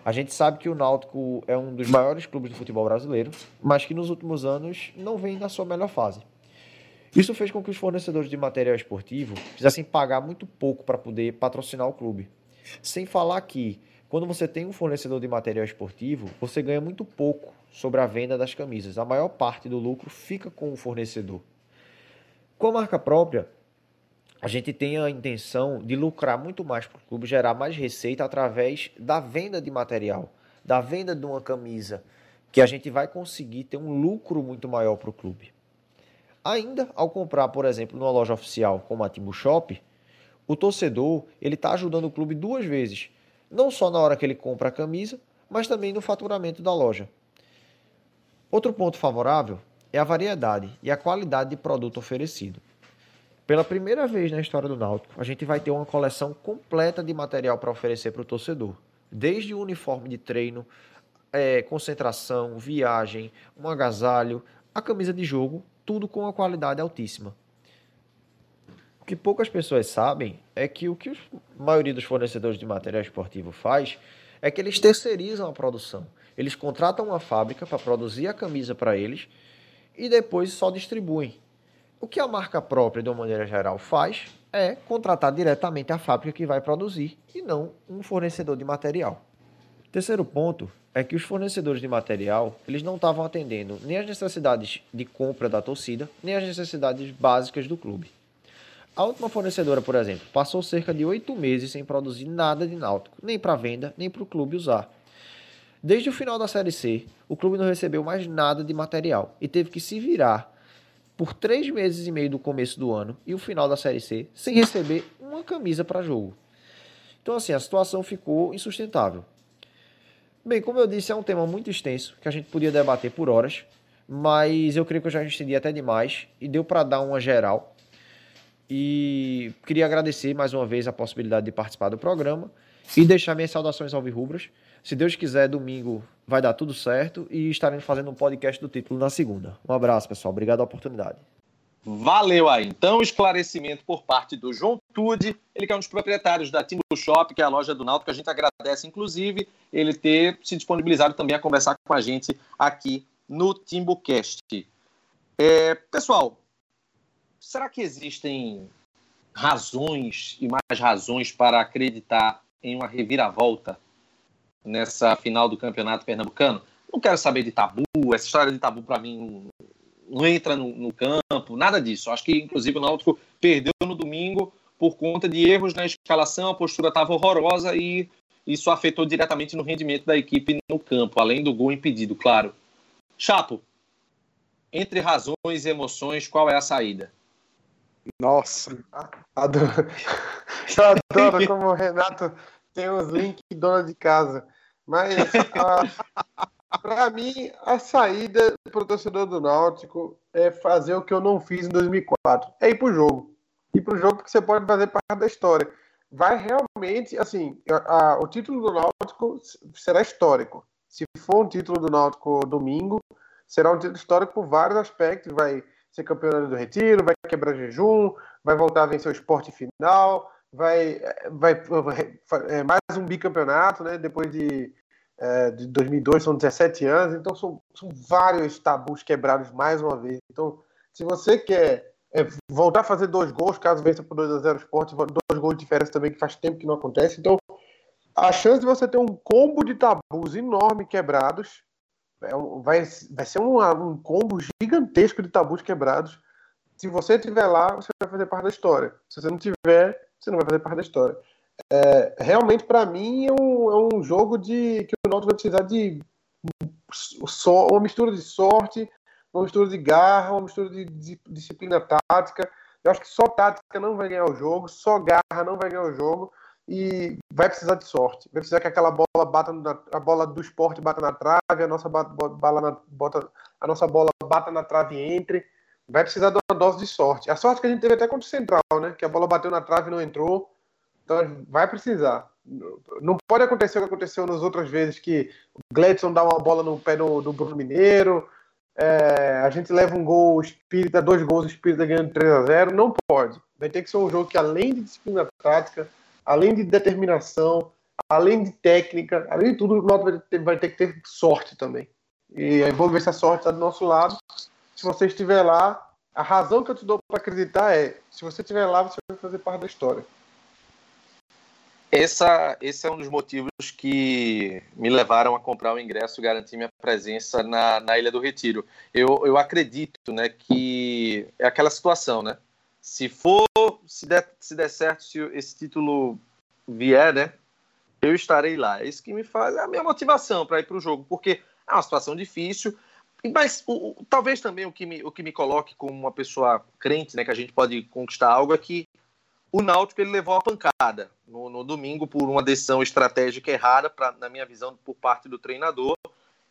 A gente sabe que o Náutico é um dos maiores clubes do futebol brasileiro, mas que nos últimos anos não vem na sua melhor fase. Isso fez com que os fornecedores de material esportivo quisessem pagar muito pouco para poder patrocinar o clube. Sem falar que, quando você tem um fornecedor de material esportivo, você ganha muito pouco sobre a venda das camisas. A maior parte do lucro fica com o fornecedor. Com a marca própria, a gente tem a intenção de lucrar muito mais para o clube, gerar mais receita através da venda de material, da venda de uma camisa, que a gente vai conseguir ter um lucro muito maior para o clube. Ainda ao comprar, por exemplo, numa loja oficial como a Timbu Shop, o torcedor ele está ajudando o clube duas vezes, não só na hora que ele compra a camisa, mas também no faturamento da loja. Outro ponto favorável é a variedade e a qualidade de produto oferecido. Pela primeira vez na história do Náutico, a gente vai ter uma coleção completa de material para oferecer para o torcedor. Desde o uniforme de treino, é, concentração, viagem, um agasalho, a camisa de jogo, tudo com uma qualidade altíssima. O que poucas pessoas sabem é que o que a maioria dos fornecedores de material esportivo faz é que eles terceirizam a produção. Eles contratam uma fábrica para produzir a camisa para eles e depois só distribuem. O que a marca própria, de uma maneira geral, faz é contratar diretamente a fábrica que vai produzir e não um fornecedor de material. Terceiro ponto é que os fornecedores de material eles não estavam atendendo nem as necessidades de compra da torcida, nem as necessidades básicas do clube. A última fornecedora, por exemplo, passou cerca de oito meses sem produzir nada de náutico, nem para venda, nem para o clube usar. Desde o final da Série C, o clube não recebeu mais nada de material e teve que se virar por três meses e meio do começo do ano e o final da Série C sem receber uma camisa para jogo. Então, assim, a situação ficou insustentável. Bem, como eu disse, é um tema muito extenso que a gente podia debater por horas, mas eu creio que eu já estendi até demais e deu para dar uma geral. E queria agradecer mais uma vez a possibilidade de participar do programa e deixar minhas saudações ao Virrubras. Se Deus quiser, domingo vai dar tudo certo e estaremos fazendo um podcast do título na segunda. Um abraço, pessoal. Obrigado a oportunidade. Valeu aí. Então, esclarecimento por parte do João Tude, ele que é um dos proprietários da Timbu Shop, que é a loja do Náutico, que a gente agradece, inclusive, ele ter se disponibilizado também a conversar com a gente aqui no TimbuCast. É, pessoal, será que existem razões e mais razões para acreditar em uma reviravolta nessa final do Campeonato Pernambucano. Não quero saber de tabu, essa história de tabu para mim não entra no, no, campo, nada disso. Acho que, inclusive, o Náutico perdeu no domingo por conta de erros na escalação, a postura estava horrorosa e isso afetou diretamente no rendimento da equipe no campo, além do gol impedido, claro. Chapo, entre razões e emoções, qual é a saída? Nossa, adoro. Eu adoro como o Renato tem os links dona de casa. Mas, para mim, a saída para o torcedor do Náutico é fazer o que eu não fiz em 2004. É ir para o jogo. Ir para o jogo porque você pode fazer parte da história. Vai realmente, assim, a, a, o título do Náutico será histórico. Se for um título do Náutico domingo, será um título histórico por vários aspectos. Vai ser campeão do retiro, vai quebrar jejum, vai voltar a vencer o esporte final, vai, vai, é, mais um bicampeonato, né? Depois de, é, de 2002, são 17 anos, então são, são vários tabus quebrados mais uma vez. Então, se você quer é, voltar a fazer dois gols, caso vença por 2 a 0 esporte, dois gols de diferença também, que faz tempo que não acontece. Então, a chance de você ter um combo de tabus enorme quebrados vai, vai ser um, um combo gigantesco de tabus quebrados. Se você estiver lá, você vai fazer parte da história. Se você não tiver, você não vai fazer parte da história. É, realmente, para mim, é um, é um, jogo de que o Náutico vai precisar de so, uma mistura de sorte, uma mistura de garra, uma mistura de, de, disciplina tática. Eu acho que só tática não vai ganhar o jogo, só garra não vai ganhar o jogo e vai precisar de sorte. Vai precisar que aquela bola bata na, a bola do esporte bata na trave, a nossa bola na, bota, a nossa bola bata na trave e entre vai precisar de uma dose de sorte. A sorte que a gente teve até contra o Central, né? Que a bola bateu na trave e não entrou. Então vai precisar. Não pode acontecer o que aconteceu nas outras vezes, que o Gladson dá uma bola no pé do, do Bruno Mineiro, é, a gente leva um gol espírita, dois gols espírita ganhando 3 a 0 Não pode. Vai ter que ser um jogo que, além de disciplina tática, além de determinação, além de técnica, além de tudo, o Náutico vai ter, vai ter que ter sorte também. E aí vamos ver se a sorte está do nosso lado se você estiver lá, A razão que eu te dou para acreditar é: se você estiver lá, você vai fazer parte da história. Essa, esse é um dos motivos que me levaram a comprar o ingresso e garantir minha presença na, na Ilha do Retiro. Eu, eu acredito né, que é aquela situação, né? Se for, se der, se der certo, se esse título vier, né? Eu estarei lá. É isso que me faz, é a minha motivação para ir para o jogo, porque é uma situação difícil. Mas o, o, talvez também o que, me, o que me coloque como uma pessoa crente, né, que a gente pode conquistar algo é que o Náutico ele levou a pancada no, no domingo por uma decisão estratégica errada, pra, na minha visão, por parte do treinador.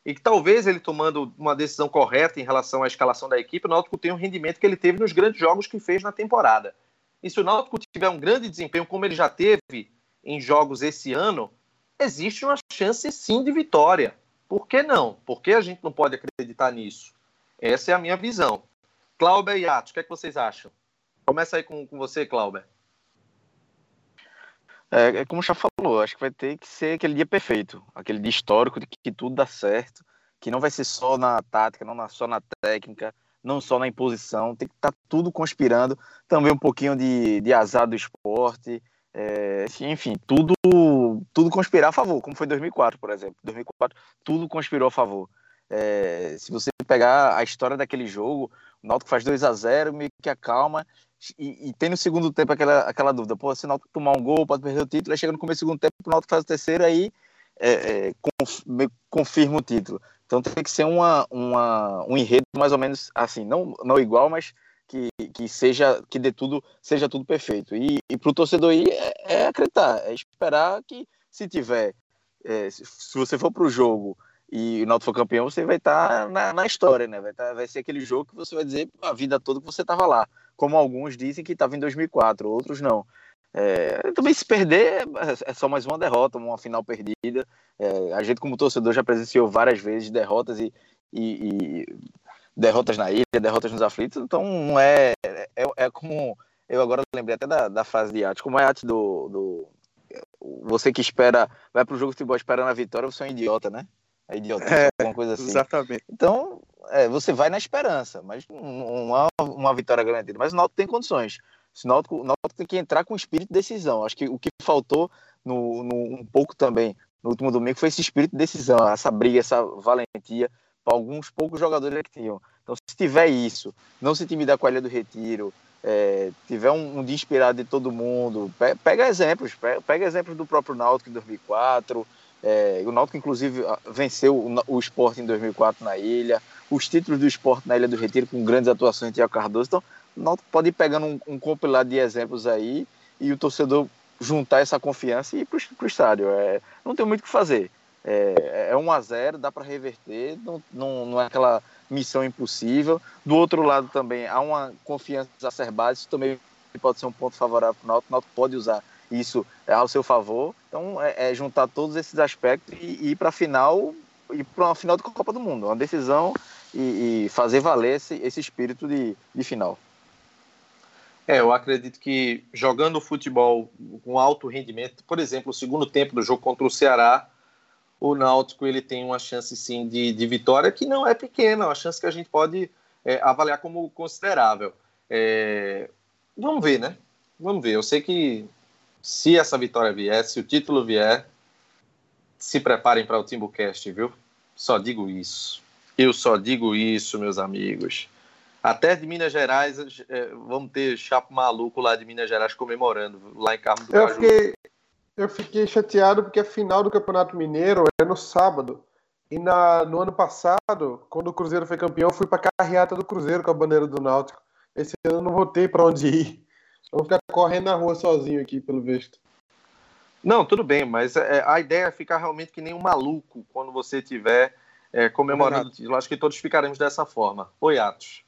E que talvez ele tomando uma decisão correta em relação à escalação da equipe, o Náutico tenha o rendimento que ele teve nos grandes jogos que fez na temporada. E se o Náutico tiver um grande desempenho, como ele já teve em jogos esse ano, existe uma chance sim de vitória. Por que não? Por que a gente não pode acreditar nisso? Essa é a minha visão. Clauber e Atos, o que, é que vocês acham? Começa aí com, com você, Clauber. É, é como Chá falou, acho que vai ter que ser aquele dia perfeito, aquele dia histórico de que tudo dá certo, que não vai ser só na tática, não só na técnica, não só na imposição, tem que estar tá tudo conspirando, também um pouquinho de, de azar do esporte, é, enfim, tudo, tudo conspirar a favor, como foi 2004, por exemplo. 2004, tudo conspirou a favor. É, se você pegar a história daquele jogo, o Náutico faz 2 a 0 meio que acalma, e, e, tem no segundo tempo aquela, aquela dúvida, pô, se o Náutico tomar um gol, pode perder o título, aí chega no começo do segundo tempo, o Náutico faz o terceiro, aí é, é, conf, confirma o título. Então tem que ser uma, uma, um enredo mais ou menos assim, não, não igual, mas que, que seja que dê tudo, seja tudo perfeito. E, e para o torcedor aí é, é, acreditar, é esperar que se tiver, é, se você for para o jogo e o Náutico for campeão, você vai estar tá na, na, história, né? Vai, tá, vai ser aquele jogo que você vai dizer a vida toda que você estava lá. Como alguns dizem que estava em 2004, outros não. É, também se perder é, é só mais uma derrota, uma final perdida. É, a gente, como torcedor, já presenciou várias vezes derrotas e, e, e, derrotas na ilha, derrotas nos aflitos. Então, não é. É, é como. Eu agora lembrei até da, da frase de arte, como é a arte do, do. Você que espera, vai para o jogo de futebol esperando a vitória, você é um idiota, né? É idiota, é, alguma coisa assim. Exatamente. Então, é, você vai na esperança, mas não é uma vitória garantida. Mas o Náutico tem condições. O Náutico, o Náutico tem que entrar com espírito de decisão. Acho que o que faltou no, no, um pouco também no último domingo foi esse espírito de decisão, essa briga, essa valentia para alguns poucos jogadores que tinham. Então, se tiver isso, não se intimidar com a Ilha do Retiro, é, tiver um, um dia inspirado de todo mundo, pega, pega exemplos, pega, pega, exemplos do próprio Náutico em 2004, é, o Náutico, inclusive, venceu o, o Sport em 2004 na ilha. Os títulos do Sport na Ilha do Retiro, com grandes atuações de Tiago Cardoso. Então, pode ir pegando um, um, compilado de exemplos aí e o torcedor juntar essa confiança e ir para o estádio. É, não tem muito o que fazer. É, é 1 a 0 dá para reverter, não, não, não é aquela missão impossível. Do outro lado também há uma confiança exacerbada, isso também pode ser um ponto favorável para o Náutico. O Náutico pode usar isso é ao seu favor. Então, é, é juntar todos esses aspectos e, e ir para a final e para uma final da Copa do Mundo, uma decisão e, e fazer valer esse, esse espírito de, de final. É, eu acredito que jogando futebol com alto rendimento, por exemplo, o segundo tempo do jogo contra o Ceará, o Náutico ele tem uma chance sim de, de vitória que não é pequena, uma chance que a gente pode é, avaliar como considerável. É, vamos ver, né? Vamos ver. Eu sei que se essa vitória vier, se o título vier, se preparem para o Timbucast, viu? Só digo isso. Eu só digo isso, meus amigos. Até de Minas Gerais, é, vamos ter chapo maluco lá de Minas Gerais comemorando, lá em Carmo do eu Caju. Fiquei, eu fiquei chateado porque a final do Campeonato Mineiro é no sábado. E na, no ano passado, quando o Cruzeiro foi campeão, eu fui para a carreata do Cruzeiro com a bandeira do Náutico. Esse ano eu não vou ter para onde ir. Eu vou ficar correndo na rua sozinho aqui, pelo visto. Não, tudo bem, mas é, a ideia é ficar realmente que nem um maluco quando você estiver é, comemorando o título. Acho que todos ficaremos dessa forma. Oi, Atos.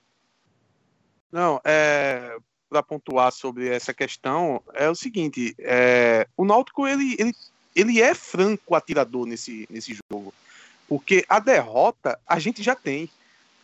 Não, é, para pontuar sobre essa questão, é o seguinte: é, o Náutico ele, ele, ele é franco atirador nesse, nesse jogo. Porque a derrota a gente já tem.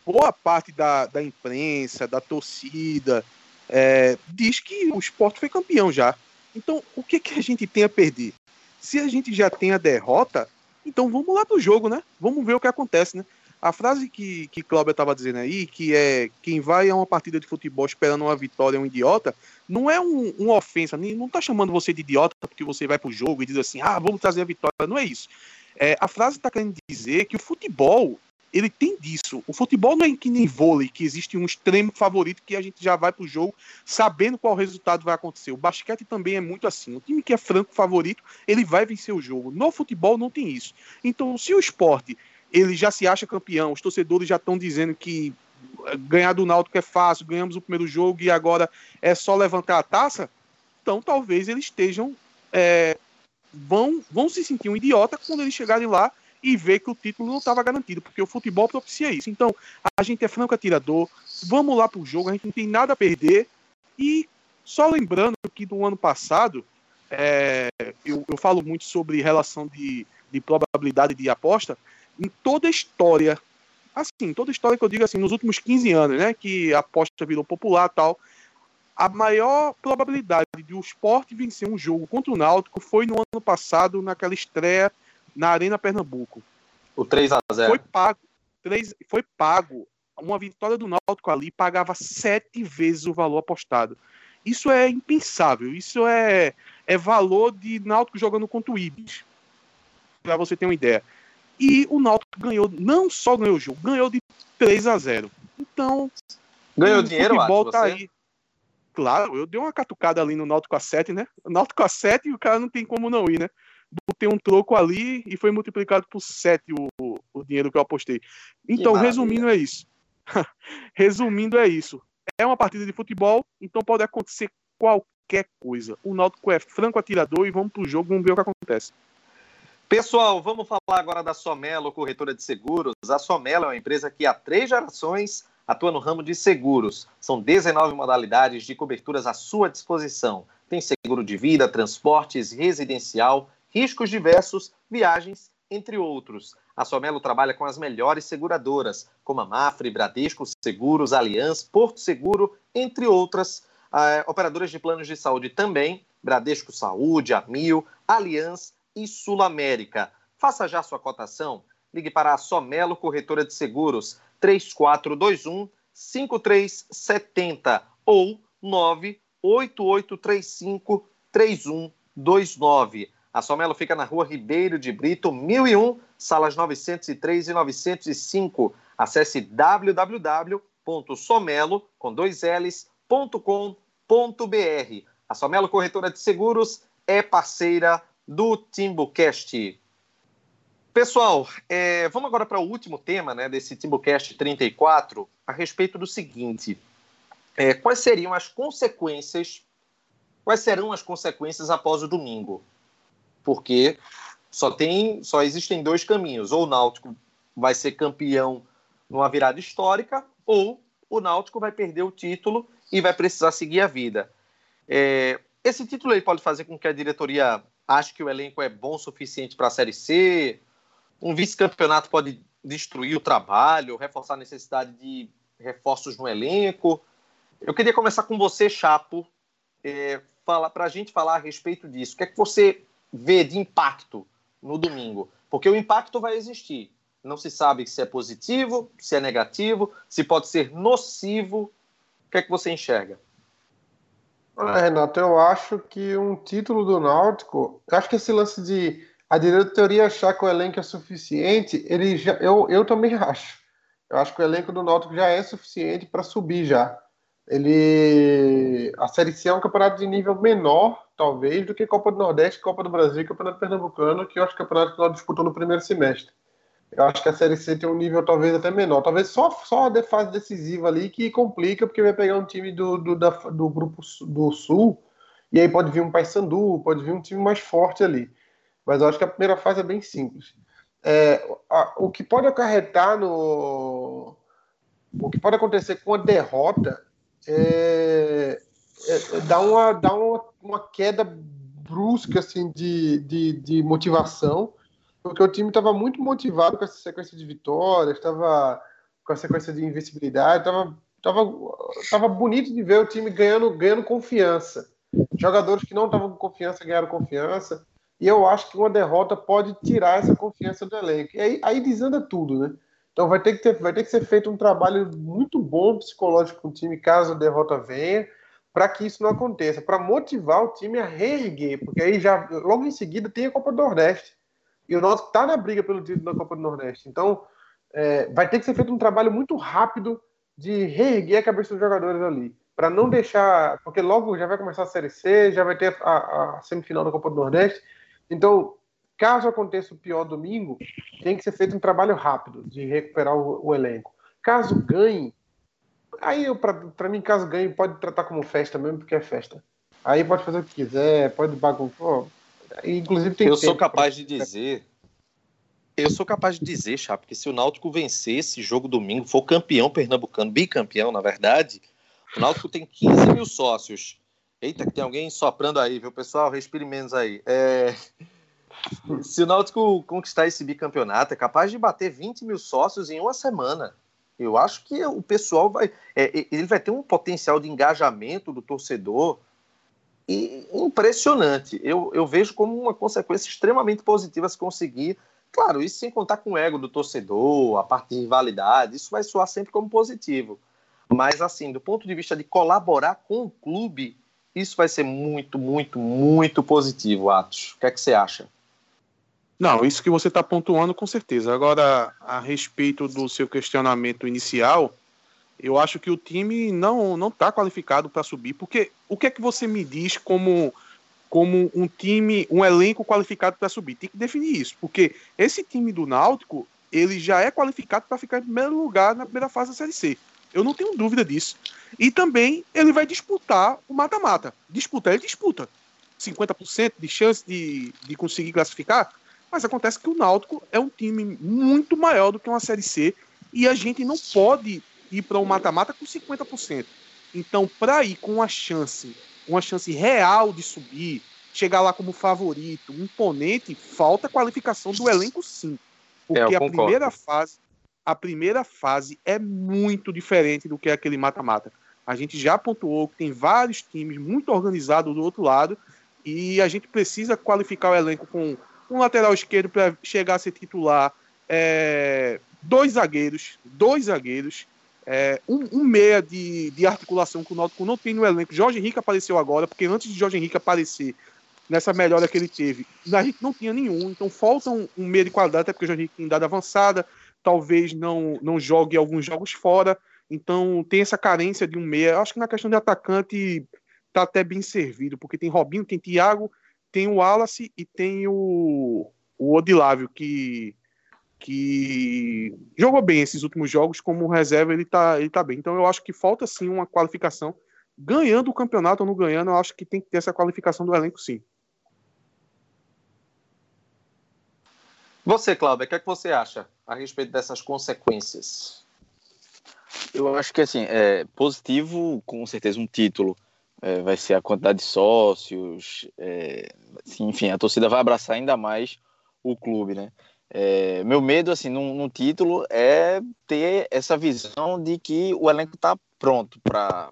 Boa parte da, da imprensa, da torcida, é, diz que o esporte foi campeão já. Então, o que, que a gente tem a perder? Se a gente já tem a derrota, então vamos lá pro jogo, né? Vamos ver o que acontece, né? A frase que, que Cláudio estava dizendo aí, que é quem vai a uma partida de futebol esperando uma vitória é um idiota, não é um, uma ofensa, não está chamando você de idiota porque você vai para o jogo e diz assim, ah, vamos trazer a vitória. Não é isso. É, a frase está querendo dizer que o futebol ele tem disso. O futebol não é que nem vôlei, que existe um extremo favorito que a gente já vai pro jogo sabendo qual resultado vai acontecer. O basquete também é muito assim. O time que é franco favorito, ele vai vencer o jogo. No futebol não tem isso. Então, se o esporte ele já se acha campeão, os torcedores já estão dizendo que eh, ganhar do Náutico é fácil, ganhamos o primeiro jogo e agora é só levantar a taça, então talvez eles estejam é, vão, vão se sentir um idiota quando eles chegarem lá e ver que o título não estava garantido, porque o futebol propicia isso. Então, a gente é franco atirador, vamos lá para o jogo, a gente não tem nada a perder. E só lembrando que no ano passado, é, eu, eu, falo muito sobre relação de, de probabilidade de aposta, em toda a história, assim, toda a história que eu digo assim, nos últimos 15 anos, né, que a aposta virou popular tal, a maior probabilidade de o esporte vencer um jogo contra o Náutico foi no ano passado, naquela estreia na Arena Pernambuco. O 3 a 0 Foi pago. 3, foi pago. Uma vitória do Náutico ali pagava sete vezes o valor apostado. Isso é impensável. Isso é, é valor de Náutico jogando contra o Ibis. Para você ter uma ideia. E o Náutico ganhou, não só ganhou o jogo, ganhou de 3 a 0. Então. Ganhou dinheiro, futebol tá aí. Claro, eu dei uma catucada ali no Náutico a 7, né? Náutico a 7 e o cara não tem como não ir, né? botei um troco ali e foi multiplicado por 7 o, o dinheiro que eu apostei. Então, resumindo, é isso. resumindo, é isso. É uma partida de futebol, então pode acontecer qualquer coisa. O Náutico é franco atirador e vamos pro jogo, vamos ver o que acontece. Pessoal, vamos falar agora da Somelo, corretora de seguros. A Somelo é uma empresa que há três gerações atua no ramo de seguros. São 19 modalidades de coberturas à sua disposição. Tem seguro de vida, transportes, residencial, riscos diversos, viagens, entre outros. A Somelo trabalha com as melhores seguradoras, como a Mafre, Bradesco Seguros, Aliança, Porto Seguro, entre outras. Uh, operadoras de planos de saúde também, Bradesco Saúde, Amil, Aliança e Sul América. Faça já sua cotação. Ligue para a Somelo Corretora de Seguros 3421 5370 ou 98835 3129. A Somelo fica na rua Ribeiro de Brito, 1001, salas 903 e 905. Acesse www.somelo, com dois L's.com.br. A Somelo Corretora de Seguros é parceira do Timbucast. Pessoal, é, vamos agora para o último tema né, desse Timbucast 34, a respeito do seguinte. É, quais seriam as consequências, quais serão as consequências após o domingo? porque só tem, só existem dois caminhos. Ou o Náutico vai ser campeão numa virada histórica, ou o Náutico vai perder o título e vai precisar seguir a vida. É, esse título aí pode fazer com que a diretoria ache que o elenco é bom o suficiente para a Série C. Um vice-campeonato pode destruir o trabalho, reforçar a necessidade de reforços no elenco. Eu queria começar com você, Chapo, é, para a gente falar a respeito disso. O que é que você vê de impacto no domingo? Porque o impacto vai existir. Não se sabe se é positivo, se é negativo, se pode ser nocivo. O que é que você enxerga? Ah, Renato, eu acho que um título do Náutico, acho que esse lance de a diretoria achar que o elenco é suficiente, ele já, eu, eu também acho. Eu acho que o elenco do Náutico já é suficiente para subir já. Ele a Série C é um campeonato de nível menor talvez, do que Copa do Nordeste, Copa do Brasil Campeonato Pernambucano, que eu acho que é o campeonato que nós disputou no primeiro semestre. Eu acho que a Série C tem um nível talvez até menor. Talvez só, só a fase decisiva ali que complica, porque vai pegar um time do, do, da, do grupo do Sul, e aí pode vir um Paysandu, pode vir um time mais forte ali. Mas eu acho que a primeira fase é bem simples. É, a, o que pode acarretar no. O que pode acontecer com a derrota é, é, é, dá, uma, uma, uma queda brusca assim, de, de, de motivação, porque o time estava muito motivado com essa sequência de vitórias, estava com a sequência de invencibilidade, estava tava, tava bonito de ver o time ganhando, ganhando confiança. Jogadores que não estavam com confiança ganharam confiança. E eu acho que uma derrota pode tirar essa confiança do elenco. E aí, aí desanda tudo, né? Então vai ter que, ter, vai ter que ser feito um trabalho muito bom psicológico com o time caso a derrota venha, para que isso não aconteça, para motivar o time a reerguer, porque aí já logo em seguida tem a Copa do Nordeste. E o Náutico está na briga pelo título da Copa do Nordeste. Então é, vai ter que ser feito um trabalho muito rápido de reerguer a cabeça dos jogadores ali, para não deixar, porque logo já vai começar a Série C, já vai ter a, a semifinal da Copa do Nordeste. Então Caso aconteça o pior domingo, tem que ser feito um trabalho rápido de recuperar o, o elenco. Caso ganhe, aí para mim, caso ganhe, pode tratar como festa mesmo, porque é festa. Aí pode fazer o que quiser, pode bagunçar. Inclusive tem Eu sou capaz pra... de dizer. Eu sou capaz de dizer, Chapo, que se o Náutico vencer esse jogo domingo, for campeão pernambucano, bicampeão, na verdade, o Náutico tem 15 mil sócios. Eita, que tem alguém soprando aí, viu, pessoal? Respire menos aí. É... Se o Náutico conquistar esse bicampeonato, é capaz de bater 20 mil sócios em uma semana. Eu acho que o pessoal vai. É, ele vai ter um potencial de engajamento do torcedor impressionante. Eu, eu vejo como uma consequência extremamente positiva se conseguir. Claro, isso sem contar com o ego do torcedor, a parte de rivalidade, isso vai soar sempre como positivo. Mas, assim, do ponto de vista de colaborar com o clube, isso vai ser muito, muito, muito positivo, Atos. O que é que você acha? Não, isso que você está pontuando com certeza. Agora, a respeito do seu questionamento inicial, eu acho que o time não não está qualificado para subir, porque o que é que você me diz como como um time, um elenco qualificado para subir? Tem que definir isso, porque esse time do Náutico ele já é qualificado para ficar em primeiro lugar na primeira fase da Série C. Eu não tenho dúvida disso. E também ele vai disputar o mata-mata. Disputar, ele disputa. 50% de chance de, de conseguir classificar, mas acontece que o Náutico é um time muito maior do que uma Série C e a gente não pode ir para um mata-mata com 50%. Então, para ir com uma chance, uma chance real de subir, chegar lá como favorito, imponente, falta qualificação do elenco sim. Porque é, a primeira fase, a primeira fase é muito diferente do que é aquele mata-mata. A gente já pontuou que tem vários times muito organizados do outro lado e a gente precisa qualificar o elenco com um lateral esquerdo para chegar a ser titular, é, dois zagueiros, dois zagueiros, é, um, um, meia de, de articulação que o Náutico não tem no elenco. Jorge Henrique apareceu agora, porque antes de Jorge Henrique aparecer nessa melhora que ele teve, a gente não tinha nenhum, então falta um, um meia de qualidade, até porque o Jorge Henrique tem idade avançada, talvez não, não jogue alguns jogos fora, então tem essa carência de um meia. Acho que na questão de atacante tá até bem servido, porque tem Robinho, tem Thiago tem o Wallace e tem o, o Odilávio, que, que jogou bem esses últimos jogos, como reserva ele tá, ele tá bem. Então eu acho que falta sim uma qualificação. Ganhando o campeonato ou não ganhando, eu acho que tem que ter essa qualificação do elenco sim. Você, Cláudio, o que, é que você acha a respeito dessas consequências? Eu acho que assim, é positivo, com certeza, um título é, vai ser a quantidade de sócios, é, assim, enfim, a torcida vai abraçar ainda mais o clube, né? É, meu medo, assim, no título é ter essa visão de que o elenco está pronto para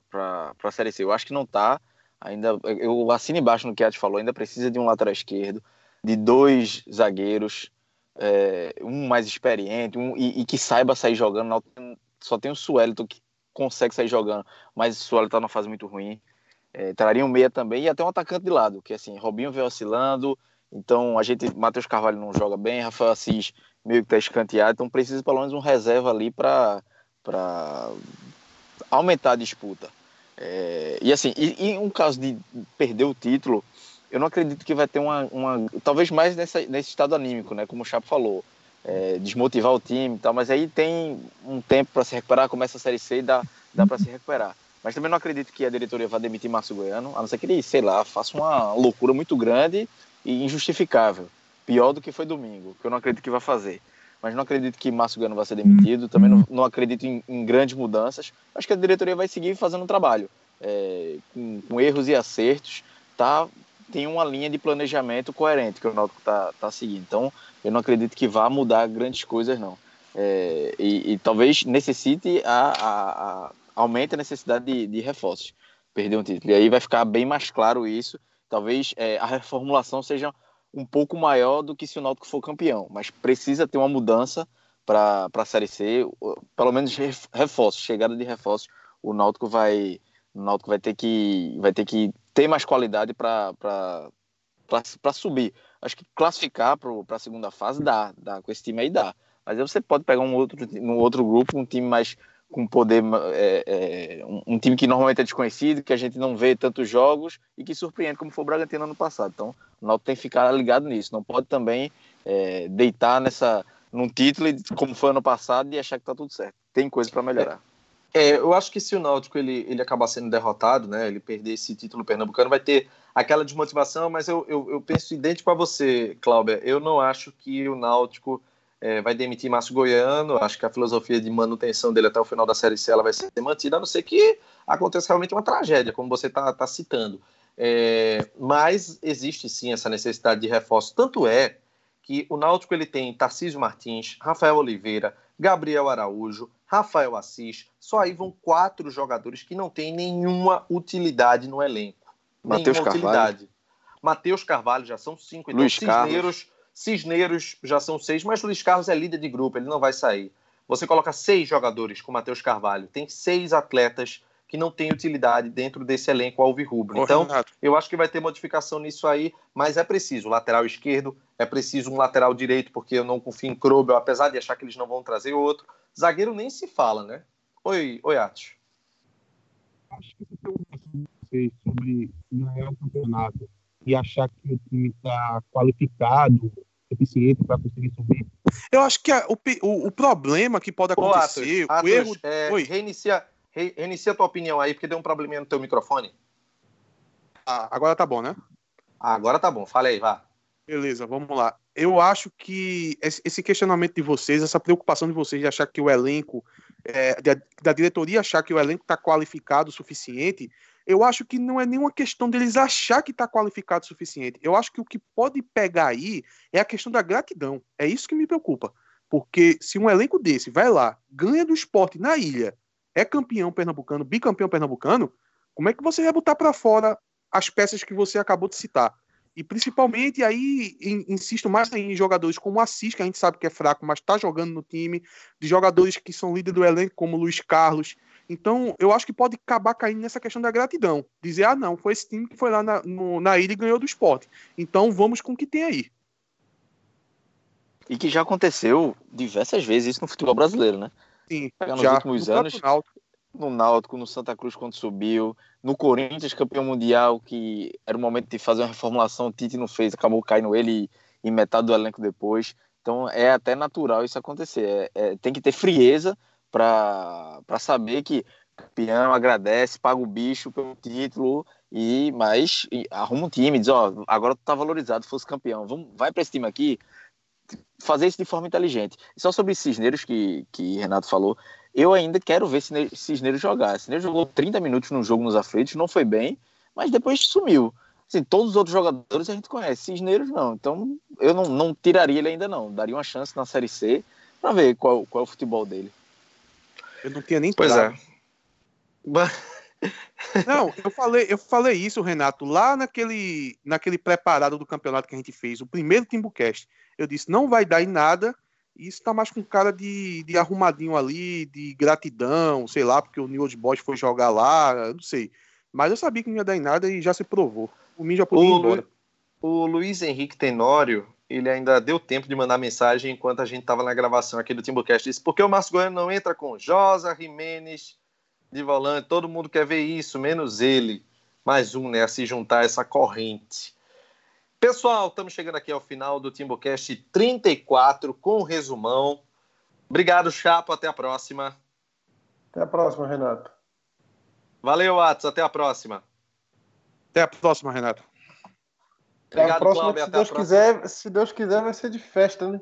a Série C. Eu acho que não está. Ainda, eu assino embaixo no que a falou, ainda precisa de um lateral esquerdo, de dois zagueiros, é, um mais experiente um, e, e, que saiba sair jogando. Só tem o Suelito que consegue sair jogando, mas o Suelito está numa fase muito ruim. É, traria um meia também e até um atacante de lado, que assim, Robinho veio oscilando, então a gente, Matheus Carvalho não joga bem, Rafael Assis meio que tá escanteado, então precisa pelo menos um reserva ali para aumentar a disputa. É, e assim, e, em um caso de perder o título, eu não acredito que vai ter uma, uma talvez mais nessa, nesse estado anímico, né, como o Chapo falou, é, desmotivar o time e tal, mas aí tem um tempo para se recuperar, começa a Série C e dá, dá para se recuperar. Mas também não acredito que a diretoria vá demitir Márcio Goiano, a não ser que ele, sei lá, faça uma loucura muito grande e injustificável. Pior do que foi domingo, que eu não acredito que vai fazer. Mas não acredito que Márcio Goiano vai ser demitido, também não, não acredito em, em, grandes mudanças. Acho que a diretoria vai seguir fazendo um trabalho, é, com, com, erros e acertos, tá, tem uma linha de planejamento coerente que o Náutico está tá seguindo. Então, eu não acredito que vá mudar grandes coisas, não. É, e, e, talvez necessite a, a, a aumenta a necessidade de, de reforços, perder um título. E aí vai ficar bem mais claro isso. Talvez é, a reformulação seja um pouco maior do que se o Náutico for campeão, mas precisa ter uma mudança para a Série C, pelo menos reforços, chegada de reforços, o Náutico vai o Náutico vai ter que vai ter que ter mais qualidade para subir. Acho que classificar para a segunda fase dá, dá com esse time aí dá. Mas aí você pode pegar um outro um outro grupo, um time mais com poder, é, é, um, time que normalmente é desconhecido, que a gente não vê tantos jogos e que surpreende, como foi o Bragantino ano passado. Então, o Náutico tem que ficar ligado nisso. Não pode também é, deitar nessa num título, como foi ano passado, e achar que está tudo certo. Tem coisa para melhorar. É, eu acho que se o Náutico ele, ele acabar sendo derrotado, né, ele perder esse título pernambucano, vai ter aquela desmotivação, mas eu, eu, eu penso idêntico a você, Cláudia. Eu não acho que o Náutico é, vai demitir Márcio Goiano. Acho que a filosofia de manutenção dele até o final da Série C ela vai ser mantida, a não ser que aconteça realmente uma tragédia, como você está tá citando. É, mas existe sim essa necessidade de reforço. Tanto é que o Náutico ele tem Tarcísio Martins, Rafael Oliveira, Gabriel Araújo, Rafael Assis. Só aí vão quatro jogadores que não têm nenhuma utilidade no elenco. Matheus Carvalho. Matheus Carvalho já são cinco. Então, Luiz Cisneiros, Cisneiros já são seis, mas Luiz Carlos é líder de grupo, ele não vai sair. Você coloca seis jogadores com Matheus Carvalho, tem seis atletas que não tem utilidade dentro desse elenco alvirrubro. Então, Renato. eu acho que vai ter modificação nisso aí, mas é preciso lateral esquerdo, é preciso um lateral direito, porque eu não confio em Krobel, apesar de achar que eles não vão trazer outro. Zagueiro nem se fala, né? Oi, oi Atos. Acho que você sobre ganhar o campeonato e achar que o time está qualificado, eficiente para conseguir subir. Eu acho que a, o, o, o, problema que pode acontecer, Atos, o Atos, erro. É, Oi. Reinicia, Reinicia a tua opinião aí, porque deu um probleminha no teu microfone. Ah, agora tá bom, né? Ah, agora tá bom. Fala aí, vá. Beleza, vamos lá. Eu acho que esse questionamento de vocês, essa preocupação de vocês de achar que o elenco, é, da, da, diretoria achar que o elenco está qualificado o suficiente, eu acho que não é nenhuma questão deles achar que está qualificado o suficiente. Eu acho que o que pode pegar aí é a questão da gratidão. É isso que me preocupa. Porque se um elenco desse vai lá, ganha do esporte na ilha, é campeão pernambucano, bicampeão pernambucano, como é que você vai botar para fora as peças que você acabou de citar? E principalmente aí, insisto mais em jogadores como o Assis, que a gente sabe que é fraco, mas está jogando no time, de jogadores que são líderes do elenco, como o Luiz Carlos. Então, eu acho que pode acabar caindo nessa questão da gratidão. Dizer, ah, não, foi esse time que foi lá na, no, na ilha e ganhou do esporte. Então, vamos com o que tem aí. E que já aconteceu diversas vezes isso no futebol brasileiro, né? Sim, nos já, últimos no anos. Náutico. No Náutico, no Santa Cruz, quando subiu. No Corinthians, campeão mundial, que era o momento de fazer uma reformulação, o Tite não fez, acabou caindo ele e metade do elenco depois. Então é até natural isso acontecer. É, é, tem que ter frieza para saber que campeão agradece, paga o bicho pelo título e mas e arruma um time, diz ó, agora tu tá valorizado, fosse campeão, vamos, vai para esse time aqui, fazer isso de forma inteligente. E só sobre Cisneiros, que, que Renato falou, eu ainda quero ver Cisneiros jogar. Cisneiros jogou 30 minutos no jogo nos aflitos, não foi bem, mas depois sumiu. Assim, todos os outros jogadores a gente conhece, Cisneiros não. Então eu não, não tiraria ele ainda não. Daria uma chance na Série C para ver qual, qual é o futebol dele. Eu não tinha nem Pois é. Não, eu falei, eu falei isso, Renato, lá naquele, naquele preparado do campeonato que a gente fez, o primeiro Timbucast. Eu disse, não vai dar em nada. E isso tá mais com cara de, de arrumadinho ali, de gratidão, sei lá, porque o New Old Boys foi jogar lá, não sei. Mas eu sabia que não ia dar em nada e já se provou. O mim já podia ir embora. O Luiz Henrique Tenório, ele ainda deu tempo de mandar mensagem enquanto a gente estava na gravação aqui do Timbucast. Disse, porque o Márcio Goiano não entra com Josa, Jimenez, de volante, todo mundo quer ver isso, menos ele. Mais um, né, a se juntar a essa corrente. Pessoal, estamos chegando aqui ao final do TimbuCast 34 com o resumão. Obrigado, Chapo. Até a próxima. Até a próxima, Renato. Valeu, Atos. Até a próxima. Até a próxima, Renato. Até Obrigado, a próxima, Cláudio, se Deus quiser, se Deus quiser, vai ser de festa, né?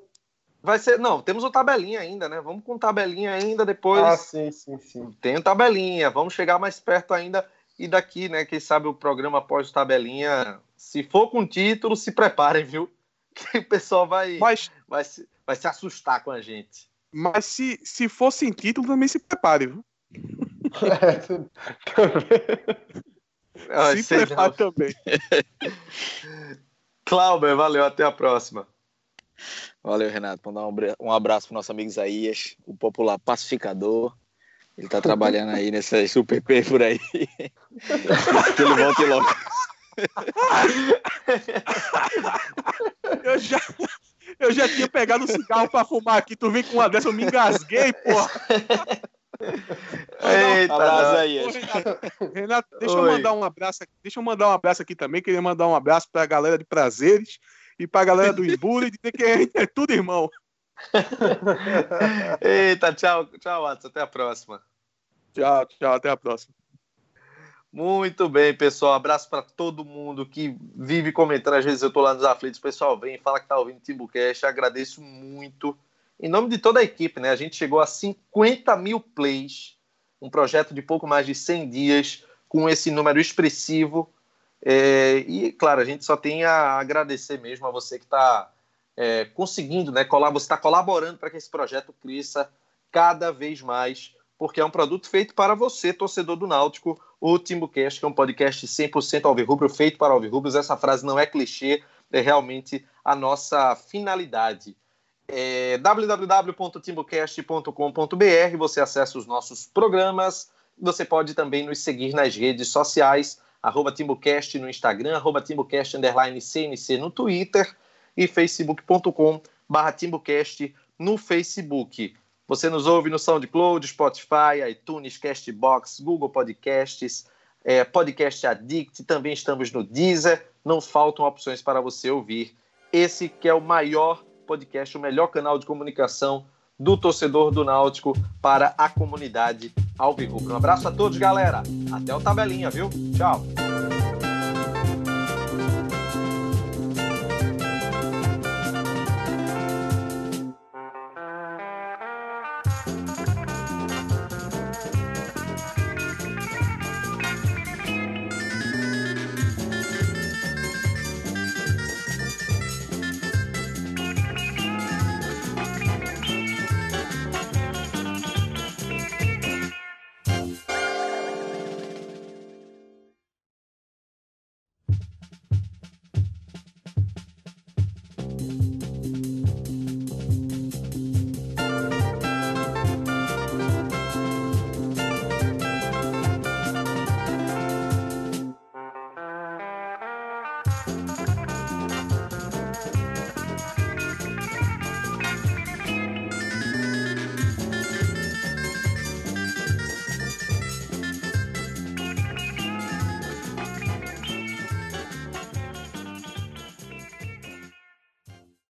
Vai ser, não, temos o tabelinha ainda, né? Vamos com tabelinha ainda depois. Ah, sim, sim, sim. Tem o tabelinha, vamos chegar mais perto ainda e daqui, né, quem sabe o programa após o tabelinha se for com título, se preparem, viu? Que o pessoal vai, mas, vai, se, vai se assustar com a gente. Mas se, se for sem título, também se prepare, viu? É, se prepare também. Clauber, valeu, até a próxima. Valeu, Renato. Mandar um abraço pro nosso amigo Isaías, o popular pacificador. Ele tá trabalhando aí nessa Super P por aí. que ele volte logo. eu, já, eu já tinha pegado o cigarro pra fumar aqui. Tu vem com uma dessa, eu me engasguei, porra. Eita, abraço aí. Renato, Renato, deixa Oi. eu mandar um abraço aqui. Deixa eu mandar um abraço aqui também. Queria mandar um abraço pra galera de prazeres e pra galera do Imbura e dizer que é, é tudo irmão. Eita, tchau, tchau, Watson. Até a próxima. Tchau, tchau, até a próxima. Muito bem, pessoal. Abraço para todo mundo que vive comentando. Às vezes eu tô lá nos aflitos, o pessoal vem, fala que tá ouvindo Timbucast. Agradeço muito. Em nome de toda a equipe, né? A gente chegou a 50 mil plays, um projeto de pouco mais de 100 dias, com esse número expressivo. É, e, claro, a gente só tem a agradecer mesmo a você que está é, conseguindo, né? Está colaborando para que esse projeto cresça cada vez mais, porque é um produto feito para você, torcedor do Náutico, o Timbucast, que é um podcast 100% alvirrubro, feito para alvirrubros. Essa frase não é clichê, é realmente a nossa finalidade é, www.timbocast.com.br. Você acessa os nossos programas. Você pode também nos seguir nas redes sociais, arroba Timbocast no Instagram, arroba Timbocast CNC no Twitter e facebook.com barra Timbocast no Facebook. Você nos ouve no SoundCloud, Spotify, iTunes, Castbox, Google Podcasts, é, Podcast Addict, também estamos no Deezer. Não faltam opções para você ouvir. Esse que é o maior podcast, o melhor canal de comunicação do torcedor do Náutico para a comunidade Alvirrubro. Um abraço a todos, galera. Até o tabelinha, viu? Tchau.